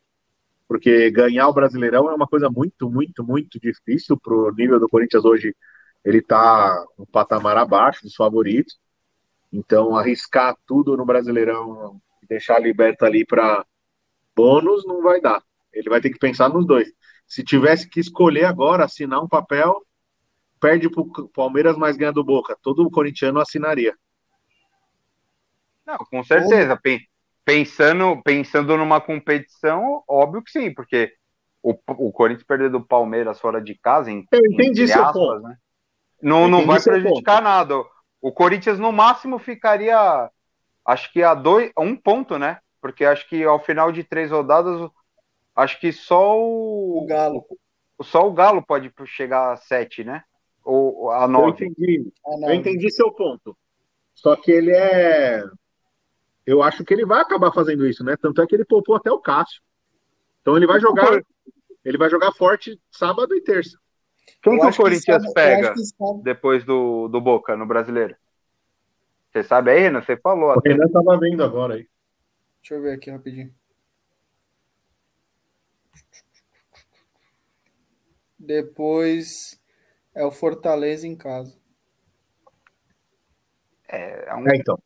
F: Porque ganhar o Brasileirão é uma coisa muito, muito, muito difícil para o nível do Corinthians hoje ele está um patamar abaixo dos favoritos. Então, arriscar tudo no Brasileirão e deixar liberto ali para bônus não vai dar. Ele vai ter que pensar nos dois. Se tivesse que escolher agora, assinar um papel, perde para o Palmeiras, mas ganha do Boca. Todo corintiano assinaria.
E: Não, com certeza. Pensando, pensando numa competição, óbvio que sim, porque o, o Corinthians perder do Palmeiras fora de casa, em,
F: Eu entendi seu aspas, ponto. Né?
E: Não, não vai prejudicar nada. O Corinthians, no máximo, ficaria, acho que a dois, um ponto, né? Porque acho que ao final de três rodadas, acho que só o,
D: o Galo.
E: Só o Galo pode chegar a sete, né? Ou a nove.
F: Eu entendi. Eu entendi seu ponto. Só que ele é. Eu acho que ele vai acabar fazendo isso, né? Tanto é que ele poupou até o Cássio. Então ele vai jogar. Ele vai jogar forte sábado e terça.
E: Quem que o Corinthians pega depois do, do Boca no brasileiro? Você sabe aí, Renan? Você falou.
F: O até. Renan estava vendo agora aí.
D: Deixa eu ver aqui rapidinho. Depois é o Fortaleza em casa.
E: É, é um, é, então.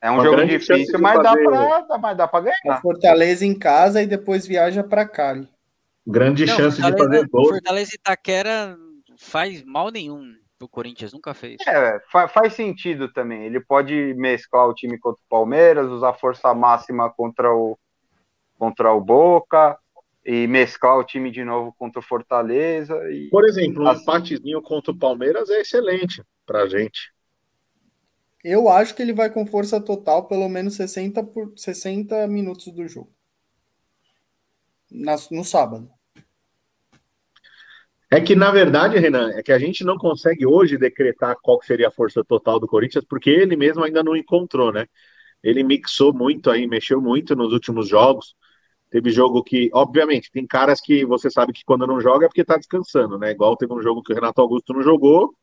E: é um jogo difícil, mas,
D: fazer...
E: dá pra, mas dá para ganhar.
D: É Fortaleza em casa e depois viaja para Cali.
F: Grande Não, chance de fazer
B: gol. Fortaleza e Itaquera faz mal nenhum o Corinthians, nunca fez.
E: É, faz, faz sentido também. Ele pode mesclar o time contra o Palmeiras, usar força máxima contra o, contra o Boca e mesclar o time de novo contra o Fortaleza. E...
F: Por exemplo, um assim... empatezinho contra o Palmeiras é excelente pra gente.
D: Eu acho que ele vai com força total, pelo menos 60, por, 60 minutos do jogo. Na, no sábado.
F: É que, na verdade, Renan, é que a gente não consegue hoje decretar qual seria a força total do Corinthians, porque ele mesmo ainda não encontrou, né? Ele mixou muito aí, mexeu muito nos últimos jogos. Teve jogo que, obviamente, tem caras que você sabe que quando não joga é porque tá descansando, né? Igual teve um jogo que o Renato Augusto não jogou,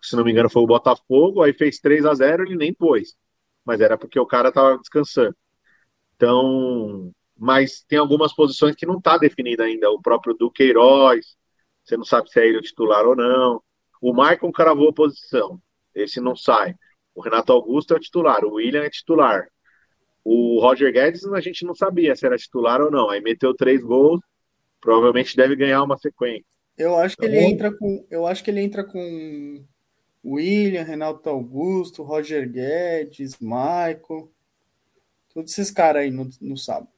F: se não me engano foi o Botafogo, aí fez 3 a 0 ele nem pôs. Mas era porque o cara tava descansando. Então, mas tem algumas posições que não tá definida ainda. O próprio Duqueiroz, você não sabe se é ele o titular ou não. O Maicon cravou a posição, esse não sai. O Renato Augusto é o titular, o William é titular. O Roger Guedes a gente não sabia se era titular ou não. Aí meteu três gols, provavelmente deve ganhar uma sequência.
D: Eu acho que ele então, entra com, eu acho que ele entra com William, Renato Augusto, Roger Guedes, Michael, todos esses caras aí no, no sábado,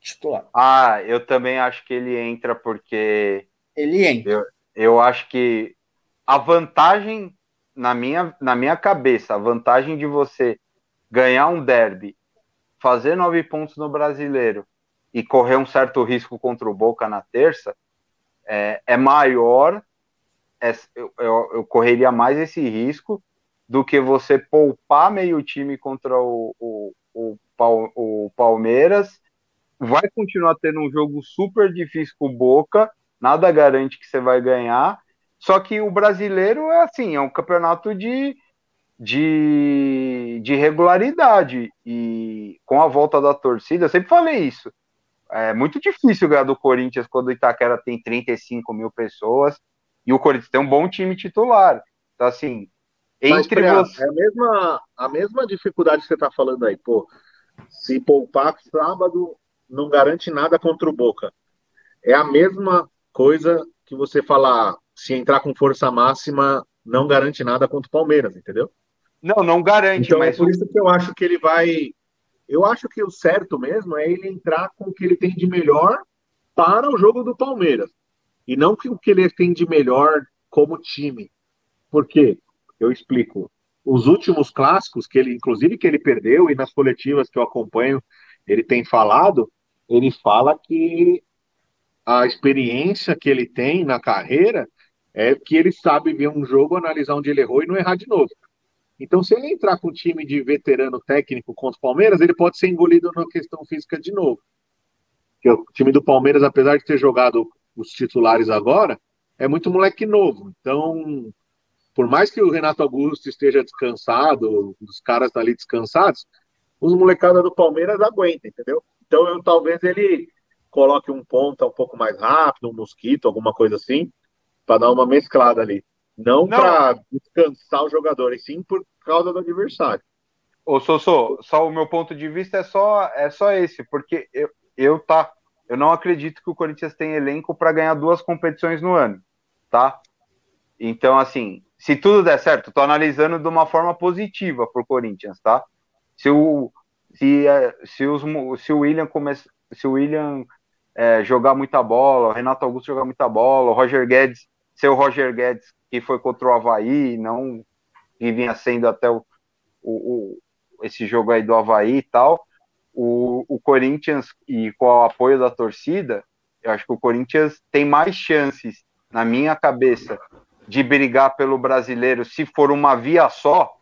D: titular.
E: Ah, eu também acho que ele entra porque
D: ele entra.
E: Eu, eu acho que a vantagem, na minha, na minha cabeça, a vantagem de você ganhar um derby, fazer nove pontos no brasileiro e correr um certo risco contra o Boca na terça é, é maior. É, eu, eu, correria mais esse risco do que você poupar meio time contra o, o, o, o Palmeiras. Vai continuar tendo um jogo super difícil com o Boca nada garante que você vai ganhar. Só que o brasileiro é assim, é um campeonato de, de, de regularidade. E com a volta da torcida, eu sempre falei isso. É muito difícil ganhar do Corinthians quando o Itaquera tem 35 mil pessoas e o Corinthians tem um bom time titular. Então, assim, entre
F: Mas, você... É a mesma, a mesma dificuldade que você está falando aí, pô. Se poupar sábado, não garante nada contra o Boca. É a mesma coisa que você falar, se entrar com força máxima, não garante nada contra o Palmeiras, entendeu?
E: Não, não garante,
F: então,
E: mas.
F: É por isso que eu acho que ele vai. Eu acho que o certo mesmo é ele entrar com o que ele tem de melhor para o jogo do Palmeiras. E não com o que ele tem de melhor como time. Por quê? Eu explico. Os últimos clássicos, que ele, inclusive que ele perdeu, e nas coletivas que eu acompanho, ele tem falado, ele fala que a experiência que ele tem na carreira é que ele sabe ver um jogo, analisar onde ele errou e não errar de novo. Então, se ele entrar com um time de veterano técnico contra o Palmeiras, ele pode ser engolido na questão física de novo. Porque o time do Palmeiras, apesar de ter jogado os titulares agora, é muito moleque novo. Então, por mais que o Renato Augusto esteja descansado, os caras ali descansados, os molecadas do Palmeiras aguentam, entendeu? Então, eu, talvez ele coloque um ponta um pouco mais rápido, um mosquito, alguma coisa assim, para dar uma mesclada ali. Não,
E: Não.
F: para descansar o jogador, e sim por causa do adversário.
E: Ô, Sossô, só o meu ponto de vista é só, é só esse, porque eu, eu tá, eu não acredito que o Corinthians tem elenco para ganhar duas competições no ano, tá? Então, assim, se tudo der certo, tô analisando de uma forma positiva pro Corinthians, tá? Se o se, é, se, os, se o William começa, se o William é, jogar muita bola, o Renato Augusto jogar muita bola, o Roger Guedes ser o Roger Guedes que foi contra o Havaí, não que vinha sendo até o, o, o- esse jogo aí do Havaí e tal, o, o Corinthians, e com o apoio da torcida, eu acho que o Corinthians tem mais chances, na minha cabeça, de brigar pelo brasileiro se for uma via só.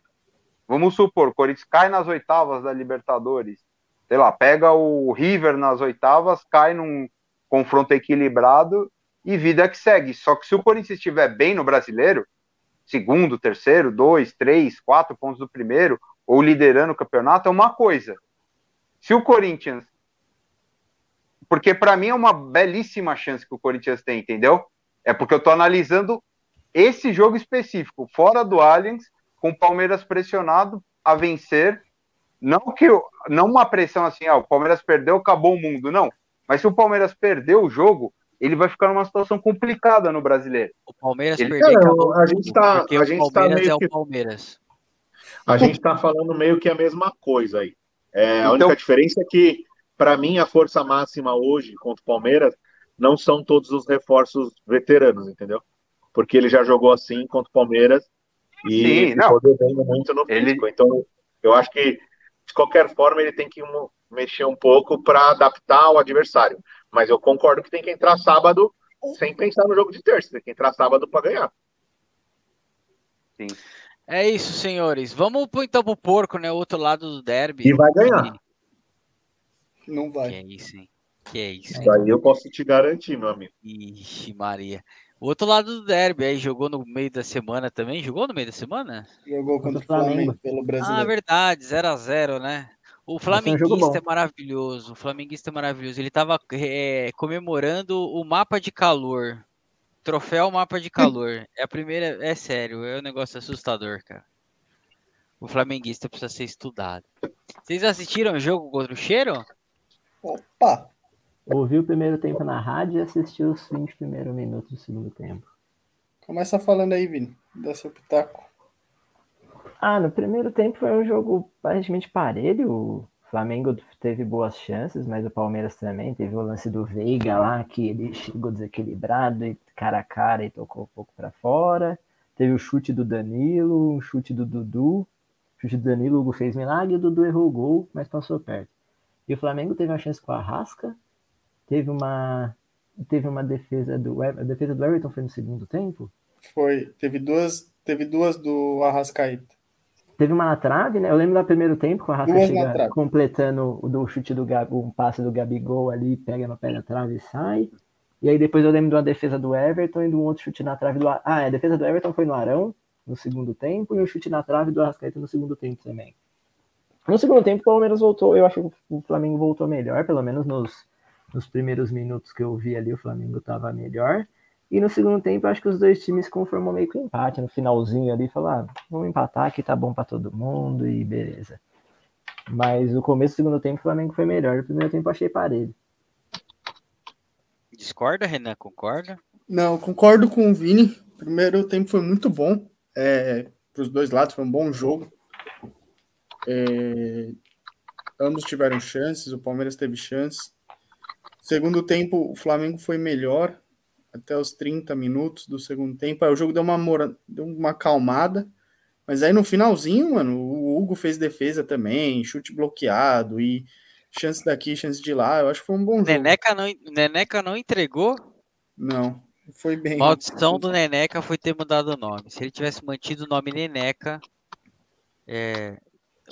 E: Vamos supor, o Corinthians cai nas oitavas da Libertadores, sei lá, pega o River nas oitavas, cai num confronto equilibrado e vida que segue. Só que se o Corinthians estiver bem no brasileiro, segundo, terceiro, dois, três, quatro pontos do primeiro, ou liderando o campeonato, é uma coisa. Se o Corinthians. Porque para mim é uma belíssima chance que o Corinthians tem, entendeu? É porque eu tô analisando esse jogo específico, fora do Allianz, com o Palmeiras pressionado a vencer. Não que eu- não uma pressão assim, ah, o Palmeiras perdeu, acabou o mundo, não. Mas se o Palmeiras perder o jogo, ele vai ficar numa situação complicada no brasileiro.
B: O Palmeiras
E: Ele-
B: perdeu. Acabou
F: a gente tá- a
B: o
F: gente tá meio
B: é o
F: que-
B: Palmeiras.
F: A gente está falando meio que a mesma coisa aí. É, a
E: Então-
F: única diferença é que, para mim, a força máxima hoje contra o Palmeiras não são todos os reforços veteranos, entendeu? Porque ele já jogou assim contra o Palmeiras e
E: Sim, não.
F: ficou muito no
E: Ele-
F: físico. Então, eu acho que, de qualquer forma, ele tem que mexer um pouco para adaptar ao adversário. Mas eu concordo que tem que entrar sábado sem pensar no jogo de terça. Tem que entrar sábado para ganhar.
B: É isso, senhores. Vamos pro, então pro porco, né? O outro lado do derby.
F: E vai ganhar.
D: Não
B: Que
D: vai.
B: é isso, hein? Que é isso, hein?
F: Isso aí eu posso te garantir, meu amigo.
B: Ixi, Maria. O outro lado do derby, aí jogou no meio da semana também. Jogou no meio da semana?
D: Jogou
C: Contra o
D: Flamengo
C: Flamengo.
D: pelo
B: Ah,
D: brasileiro.
B: verdade, 0 a 0 né? O
C: um
B: flamenguista é maravilhoso. O flamenguista é maravilhoso. Ele tava é, comemorando o mapa de calor. Troféu mapa de calor. É a primeira. É sério, é um negócio assustador, cara. O flamenguista precisa ser estudado. Vocês assistiram o jogo contra o Cheiro?
D: Opa!
C: Ouvi o primeiro tempo na rádio e assisti os 20 primeiros minutos do segundo tempo.
D: Começa falando aí, Vini. Dá seu pitaco.
C: Ah, no primeiro tempo foi um jogo aparentemente parelho. O Flamengo teve boas chances, mas o Palmeiras também. Teve o lance do Veiga lá, que ele chegou desequilibrado e cara a cara e tocou um pouco para fora. Teve o chute do Danilo, um chute do Dudu. O chute do Danilo, o Hugo fez milagre, o Dudu errou o gol, mas passou perto. E o Flamengo teve uma chance com a Rasca. Teve uma, teve uma defesa do a defesa do Everton foi no segundo tempo.
D: Foi. Teve duas, teve duas do Arrascaeta.
C: Teve uma na trave, né? Eu lembro do primeiro tempo, com a
D: na
C: chega
D: trave.
C: completando o do chute do Gabi, um passe do Gabigol ali, pega no pé da trave e sai. E aí depois eu lembro de uma defesa do Everton e de um outro chute na trave do. Ah, a defesa do Everton foi no Arão, no segundo tempo, e um chute na trave do Arrascaeta no segundo tempo também. No segundo tempo, o Palmeiras voltou. Eu acho que o Flamengo voltou melhor, pelo menos nos, nos primeiros minutos que eu vi ali, o Flamengo estava melhor. E no segundo tempo, acho que os dois times conformou meio que um empate. No finalzinho ali, falaram, ah, vamos empatar que tá bom para todo mundo e beleza. Mas o começo do segundo tempo, o Flamengo foi melhor. No primeiro tempo, eu achei parelho.
B: Discorda, Renan? Concorda?
D: Não, concordo com o Vini. Primeiro tempo foi muito bom. É, para os dois lados, foi um bom jogo. É, ambos tiveram chances, o Palmeiras teve chance. Segundo tempo, o Flamengo foi melhor até os 30 minutos do segundo tempo. Aí o jogo deu uma, mora- deu uma acalmada. Mas aí no finalzinho, mano, o Hugo fez defesa também, chute bloqueado e chance daqui, chance de lá. Eu acho que foi um bom jogo.
B: Neneca não, Neneca não entregou.
D: Não, foi bem.
B: Maldição do Neneca foi ter mudado o nome. Se ele tivesse mantido o nome Neneca, é,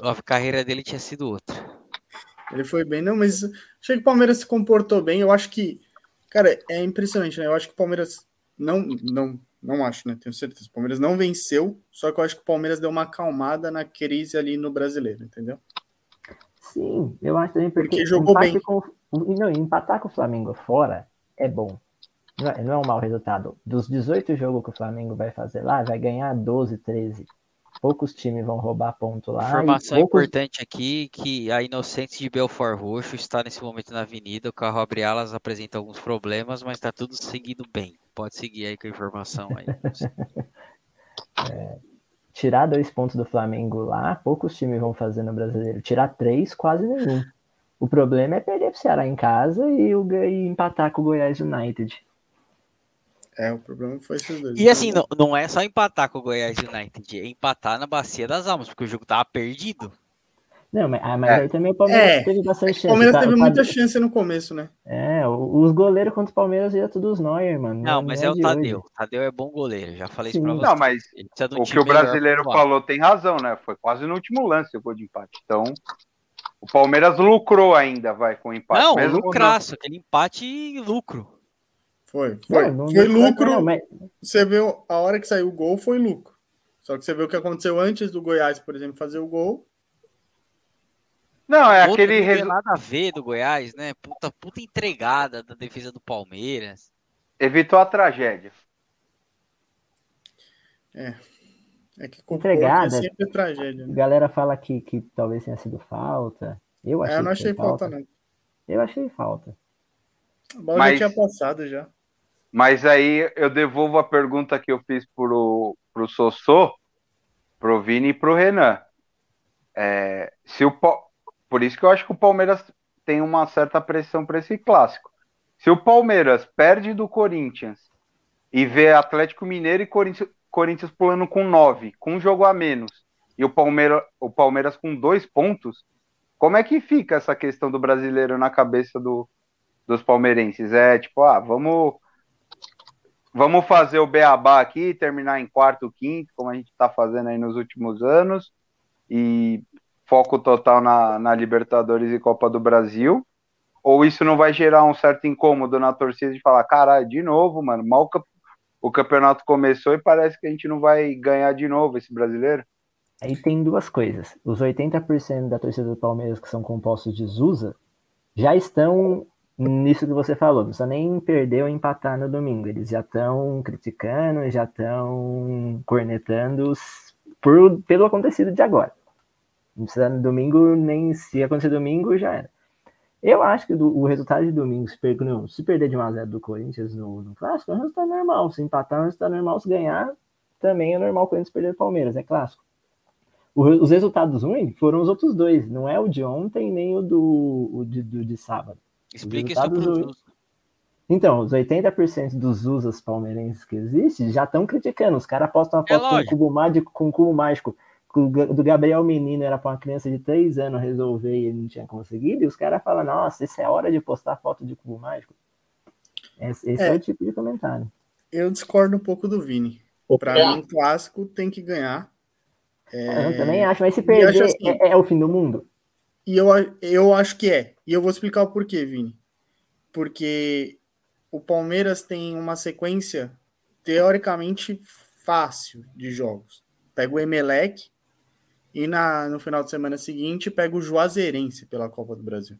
B: a carreira dele tinha sido outra.
D: Ele foi bem, não, mas achei que o Palmeiras se comportou bem. Eu acho que, cara, é impressionante, né? Eu acho que o Palmeiras não, não, não acho, né? Tenho certeza. O Palmeiras não venceu, só que eu acho que o Palmeiras deu uma acalmada na crise ali no brasileiro, entendeu?
C: Sim, eu acho também porque,
D: Porque jogou bem.
C: Com, não, empatar com o Flamengo fora é bom. Não é, não é um mau resultado. Dos 18 jogos que o Flamengo vai fazer lá, vai ganhar 12, 13. Poucos times vão roubar ponto lá.
B: Informação
C: poucos...
B: importante aqui que a Inocentes de Belfort Roxo está nesse momento na avenida. O carro abre alas, apresenta alguns problemas, mas está tudo seguindo bem. Pode seguir aí com a informação aí. (laughs)
C: Tirar dois pontos do Flamengo lá, poucos times vão fazer no brasileiro. Tirar três, quase nenhum. O problema é perder pro Ceará em casa e, o, e empatar com o Goiás United.
D: É, o problema foi esses dois.
B: E assim, não, não é só empatar com o Goiás United, é empatar na Bacia das Almas, porque o jogo tava perdido.
C: Não, mas, ah, mas
E: É.
C: aí também o Palmeiras
D: É,
C: teve bastante
D: O
C: chance.
D: Palmeiras
C: tá?
D: teve
C: O
D: muita chance no começo, né?
C: É, o- os goleiros contra o Palmeiras ia todos os Neuer, mano.
B: Não, mas é o
C: de
B: Tadeu.
C: hoje.
B: O Tadeu é bom goleiro, já falei
C: Sim.
B: isso pra você.
E: Não, mas
B: um
E: o que o brasileiro falou tem razão, né? Foi quase no último lance o gol de empate. Então, o Palmeiras lucrou ainda, vai, com o empate.
B: Não, lucraço, aquele empate e lucro.
D: Foi, foi.
C: Não, não-
D: foi lucro.
C: não, mas-
D: Você viu, a hora que saiu o gol foi lucro. Só que você viu o que aconteceu antes do Goiás, por exemplo, fazer o gol.
E: Não, é
B: Outro
E: aquele
B: não nada a ver do Goiás, né? Puta, puta entregada da defesa do Palmeiras.
E: evitou a tragédia.
D: É que com
C: Entregada.
D: é sempre tragédia,
C: A
D: né?
C: galera fala que, que talvez tenha sido falta. Eu achei,
D: É, eu não
C: que
D: achei falta, não.
C: Eu achei falta.
D: A bola
E: Mas-
D: já tinha passado já.
E: Mas aí eu devolvo a pergunta que eu fiz pro, pro Sossô, pro Vini e pro Renan. É, se o, por isso que eu acho que o Palmeiras tem uma certa pressão para esse clássico. Se o Palmeiras perde do Corinthians e vê Atlético Mineiro e Corinthians, Corinthians pulando com nove, com um jogo a menos, e o, Palmeira, o Palmeiras com dois pontos, como é que fica essa questão do brasileiro na cabeça do, dos palmeirenses? É tipo, ah, vamos vamos fazer o beabá aqui, terminar em quarto, quinto, como a gente está fazendo aí nos últimos anos, e foco total na, na Libertadores e Copa do Brasil, ou isso não vai gerar um certo incômodo na torcida de falar, caralho, de novo, mano, mal o campeonato começou e parece que a gente não vai ganhar de novo esse brasileiro?
C: Aí tem duas coisas. Os 80% da torcida do Palmeiras que são compostos de Zusa já estão nisso que você falou. Não precisa nem perder ou empatar no domingo. Eles já estão criticando, já estão cornetando por, pelo acontecido de agora. Não precisa no domingo, nem se acontecer domingo, já era. Eu acho que do- o resultado de domingo, se, per- não, se perder de 1x0 do Corinthians no, no clássico, é um resultado normal. Se empatar, é um resultado normal. Se ganhar, também é normal o Corinthians perder do Palmeiras, é clássico. O os resultados ruins foram os outros dois, não é o de ontem nem o do, o de, do- de sábado.
B: Explica isso
C: do-
B: Jus.
C: Então, os 80% dos usas palmeirenses que existem já estão criticando. Os caras postam uma
B: É
C: foto com um
B: lógico.
C: cubo mágico, com um cubo mágico do Gabriel Menino era para uma criança de 3 anos resolver e ele não tinha conseguido. E os caras falam, nossa, isso é hora de postar foto de cubo mágico. Esse, esse é.
D: É.
C: o tipo de comentário.
D: Eu discordo um pouco do Vini.
F: Pé,
D: mim, clássico tem que ganhar. É,
C: Eu também acho, mas se perder
D: acho assim-
C: é, é o fim do mundo.
D: E eu, eu acho que é. E eu vou explicar o porquê, Vini. Porque o Palmeiras tem uma sequência teoricamente fácil de jogos. Pega o Emelec e na, no final de semana seguinte pega o Juazeirense pela Copa do Brasil.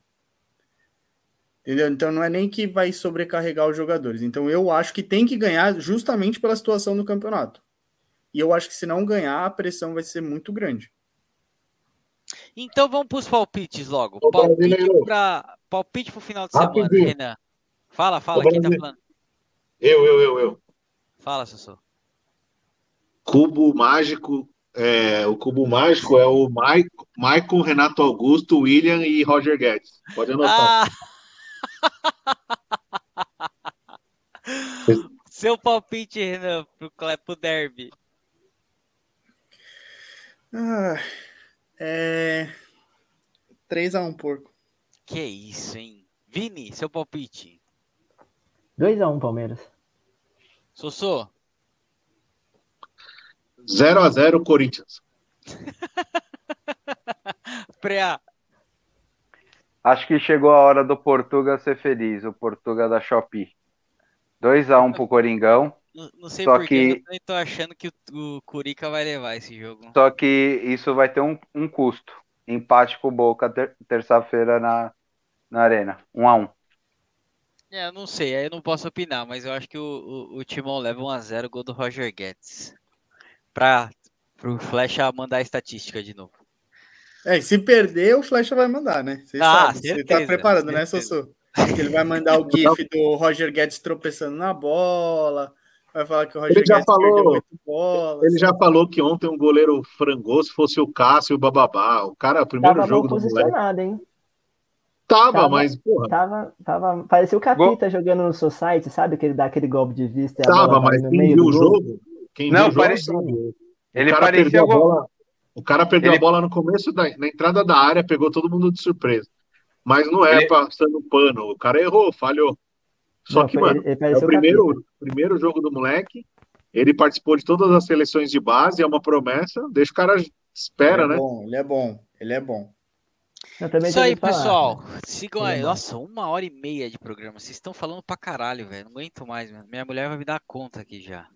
D: Entendeu? Então não é nem que vai sobrecarregar os jogadores. Então eu acho que tem que ganhar justamente pela situação do campeonato. E eu acho que se não ganhar, a pressão vai ser muito grande.
B: Então vamos pros palpites logo.
F: Ô,
B: Palpite, pra, palpite pro final de semana,
F: Rapidinho.
B: Renan. Fala, fala,
F: Ô,
B: quem tá falando?
F: Eu, eu, eu, eu.
B: Fala, Sussu.
F: Cubo mágico. é, o cubo mágico é o Maico, Maicon, Renato Augusto, William e Roger Guedes. Pode anotar.
B: Ah! (laughs) Seu palpite, Renan, pro, pro derby.
D: Ah, é... 3x1 porco.
B: Que isso, hein? Vini, seu palpite.
C: 2x1 Palmeiras.
B: Sossô,
F: 0x0 Corinthians. (laughs)
B: Preá.
E: Acho que chegou a hora do Portuga ser feliz, o Portuga da Shopee. 2x1 pro Coringão,
B: Não, não sei
E: Só
B: porquê,
E: que-
B: eu também tô achando que o, o Curica vai levar esse jogo.
E: só que isso vai ter um, um custo. Empate com o Boca ter- terça-feira na, na Arena. 1x1.
B: É, eu não sei, aí eu não posso opinar, mas eu acho que o, o, o Timão leva 1x0 gol do Roger Guedes. Pra pro Flecha mandar a estatística de novo.
D: É, e se perder, o Flecha vai mandar, né?
B: Ah,
D: Você
B: certeza,
D: tá preparando, né,
B: certeza.
D: Sossô? Que ele vai mandar o (laughs) gif do Roger Guedes tropeçando na bola, vai falar que o Roger
F: Ele já
D: Guedes
F: falou-
D: bolas.
F: Ele já falou que ontem um goleiro frangoso fosse o Cássio Bababá. O cara, o primeiro
C: Tava
F: jogo do moleque.
C: posicionado, hein?
F: Tava,
C: Tava-
F: mas, porra,
C: Tava, tava, parecia o Capita jogando no Society, sabe? Que ele dá aquele golpe de vista e a
F: tava,
C: bola vai
F: mas
C: no
F: quem
C: meio
F: viu
C: do
F: o jogo, quem
E: Não,
F: viu o jogo
E: parecia-
F: sabe. O
E: Ele
F: cara
E: parecia
F: perdeu a bola. O cara perdeu
E: Ele-
F: a bola no começo da na entrada da área, pegou todo mundo de surpresa. Mas não é
E: Ele-
F: passando pano. O cara errou, falhou. Só
C: Não,
F: que, mano,
C: ele, ele
F: é o primeiro, primeiro jogo do moleque. Ele participou de todas as seleções de base, é uma promessa. Deixa o cara espera,
D: ele é
F: né?
D: bom, ele é bom, ele é bom.
B: Isso aí, pessoal. Sigam
C: é
B: aí. Nossa, uma hora e meia de programa. Vocês estão falando pra caralho, velho. Não aguento mais, mano. Minha mulher vai me dar conta aqui já.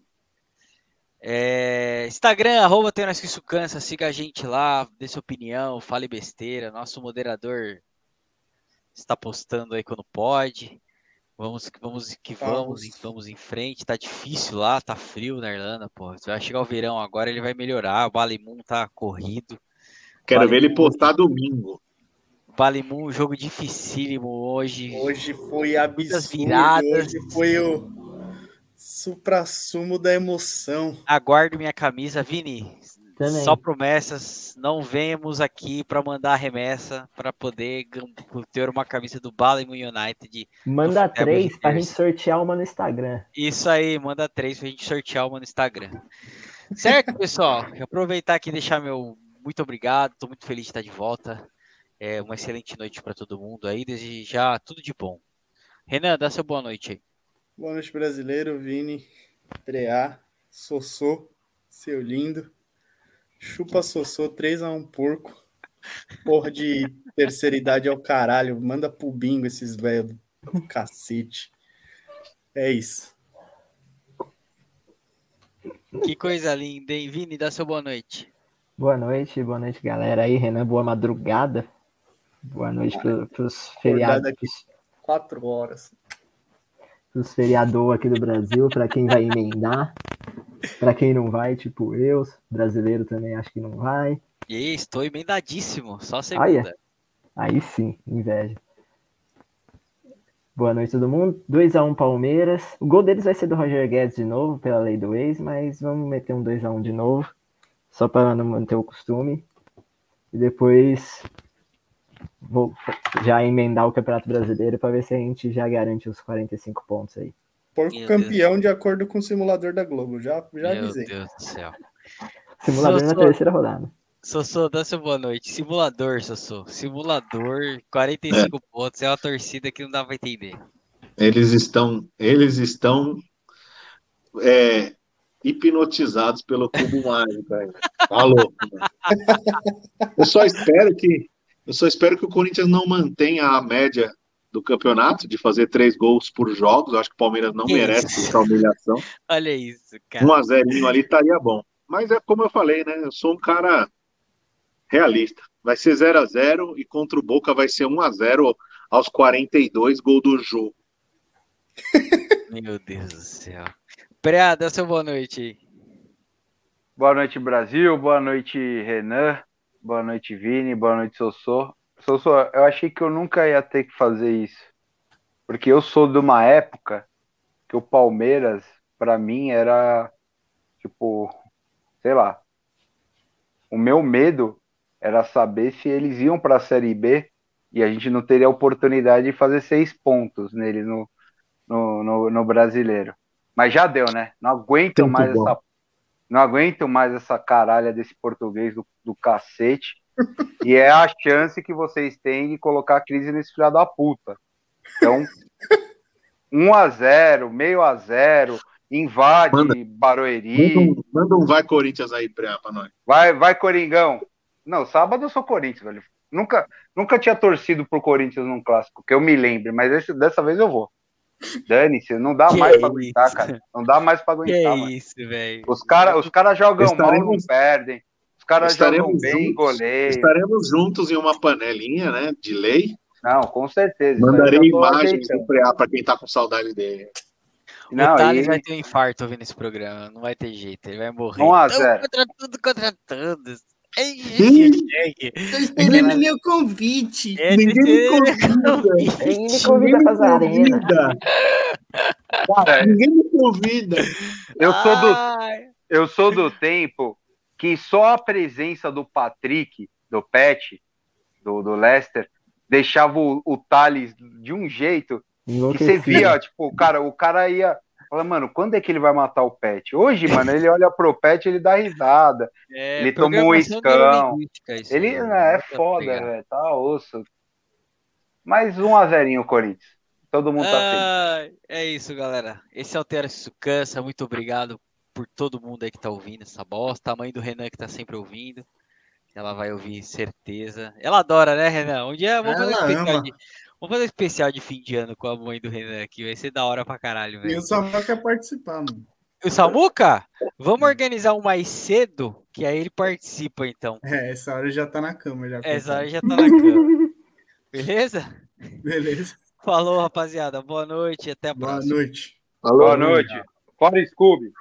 B: É, Instagram, arroba tem que isso cansa. Siga a gente lá, dê sua opinião, fale besteira. Nosso moderador está postando aí quando pode. Vamos, vamos que vamos,
D: Vamos.
B: vamos em frente. Tá difícil lá, tá frio na Irlanda, pô. Vai chegar o verão agora, ele vai melhorar. O Balimun tá corrido.
F: Quero ver ele postar domingo.
B: Balimun, jogo dificílimo hoje.
D: Hoje foi absurdo,
B: viradas.
D: hoje foi o supra-sumo da emoção.
B: Aguardo minha camisa, Vini.
C: Também.
B: Só promessas. Não vemos aqui para mandar remessa para poder ter uma camisa do Balimun United.
C: Manda três pra
B: Juniors.
C: gente sortear uma no Instagram.
B: Isso aí, manda três pra gente sortear uma no Instagram. Certo, pessoal? Aproveitar aqui e deixar meu muito obrigado. Tô muito feliz de estar de volta. É uma excelente noite para todo mundo aí. Desde já tudo de bom. Renan, dá seu boa noite aí.
D: Boa noite, brasileiro, Vini, Preá, Sossô, seu lindo. Chupa Sossô, 3x1 porco. Porra de terceira idade ao caralho. Manda pro bingo esses velhos do cacete. É isso.
B: Que coisa linda, hein? Vini, dá seu boa noite.
C: Boa noite, boa noite, galera. Aí, Renan, boa madrugada. Boa noite pro, pros feriados,
D: aqui. Quatro horas.
C: pros feriador aqui do Brasil, pra quem vai emendar. Pra quem não vai, tipo eu, brasileiro também acho que não vai.
B: E estou emendadíssimo, só segunda.
C: Aí sim, inveja. Boa noite, todo mundo. 2x1 Palmeiras. O gol deles vai ser do Roger Guedes de novo, pela lei do ex, mas vamos meter um 2x1 de novo, só para não manter o costume. E depois vou já emendar o Campeonato Brasileiro para ver se a gente já garante os 45 pontos aí.
D: Porco
B: Meu
D: campeão de acordo com o simulador da Globo. Já, já
B: Meu
D: avisei.
B: Deus do céu.
C: Simulador na
B: Sossô.
C: terceira rodada.
B: Sossô, dá seu boa noite. Simulador, Sossô. Simulador, 45 pontos. É uma torcida que não dá pra entender.
F: Eles estão, eles estão é, hipnotizados pelo cubo (laughs) mágico. aí. Tá louco. mano. Eu só espero que, eu só espero que o Corinthians não mantenha a média do campeonato de fazer três gols por jogos. Eu acho que o Palmeiras não
B: Que
F: merece
B: isso?
F: essa humilhação. (laughs)
B: Olha isso, cara.
F: Um a zerinho ali estaria bom. Mas é como eu falei, né? Eu sou um cara realista. Vai ser 0 a 0 e contra o Boca vai ser 1 a 0 aos 42 gol do jogo. (laughs)
B: Meu Deus do céu. Preá, dá seu boa noite.
E: Boa noite, Brasil. Boa noite, Renan. Boa noite, Vini. Boa noite, Sossô. Sossô, eu achei que eu nunca ia ter que fazer isso. Porque eu sou de uma época que o Palmeiras, pra mim, era tipo, sei lá. O meu medo era saber se eles iam pra Série B e a gente não teria a oportunidade de fazer seis pontos neles no, no, no, no brasileiro. Mas já deu, né? Não aguento
F: Muito
E: mais
F: bom.
E: essa não aguento mais essa caralha desse português do, do cacete. E é a chance que vocês têm de colocar a crise nesse filho da puta. Então, 1 a 0 meio a 0 invade
F: Manda.
E: Barueri,
F: Manda um, manda um vai Corinthians aí pra, pra nós.
E: vai, vai Coringão. Não, sábado eu sou Corinthians, velho. Nunca, nunca tinha torcido pro Corinthians num clássico, que eu me lembre, mas esse- dessa vez eu vou. Dane-se, não dá
B: Que
E: mais pra aguentar,
B: isso?
E: cara. Não dá mais pra
B: Que
E: aguentar, mano.
B: isso, velho.
E: Os caras os cara jogam mal, não
F: Estaremos-
E: perdem. Caras jogam
F: estaremos
E: bem,
F: juntos.
E: goleiam.
F: Estaremos juntos em uma panelinha, né? De lei.
E: Não, com certeza.
F: Mandarei imagens do Preá pra quem tá com saudade dele.
E: Não,
B: o Thales
E: e-
B: vai ter um infarto ouvindo esse programa. Não vai ter jeito. Ele vai morrer.
E: 1 a
B: Tamo
E: 0.
B: Contra tudo, contra todos. É.
D: Tô esperando meu convite.
B: É
F: Ninguém me convida.
C: Ele me convida pras arenas.
E: Cara,
F: Ninguém me convida.
E: eu sou do eu sou do tempo que só a presença do Patrick, do Pet, do, do Leicester, deixava o, o Thales de um jeito que você via, tipo, o cara, o cara ia. Fala, mano, quando é que ele vai matar o Pet? Hoje, mano, ele olha pro Pet ele dá risada.
B: é,
E: Ele tomou um
B: neurolinguística isso
E: Ele né, é
B: pra
E: foda, velho. Tá osso. Mais um a zerinho, Corinthians. Todo mundo tá feliz.
B: É isso, galera. Esse é o Isso Cansa. Muito obrigado por todo mundo aí que tá ouvindo essa bosta. A mãe do Renan que tá sempre ouvindo. Ela vai ouvir, certeza. Ela adora, né, Renan? Um dia vamos fazer, um especial de, vamos fazer um especial de fim de ano com a mãe do Renan aqui. Vai ser da hora pra caralho,
D: E
B: velho.
D: o Samuel quer participar, mano.
B: O Samuca? Vamos organizar um mais cedo, que aí ele participa, então.
D: É, essa hora já tá na cama. Já,
B: Essa
D: coitado.
B: hora já tá na cama. Beleza?
D: Beleza.
B: Falou, rapaziada. Boa noite e até a
D: Boa
B: próxima.
D: noite.
E: Boa noite. Fora Scooby.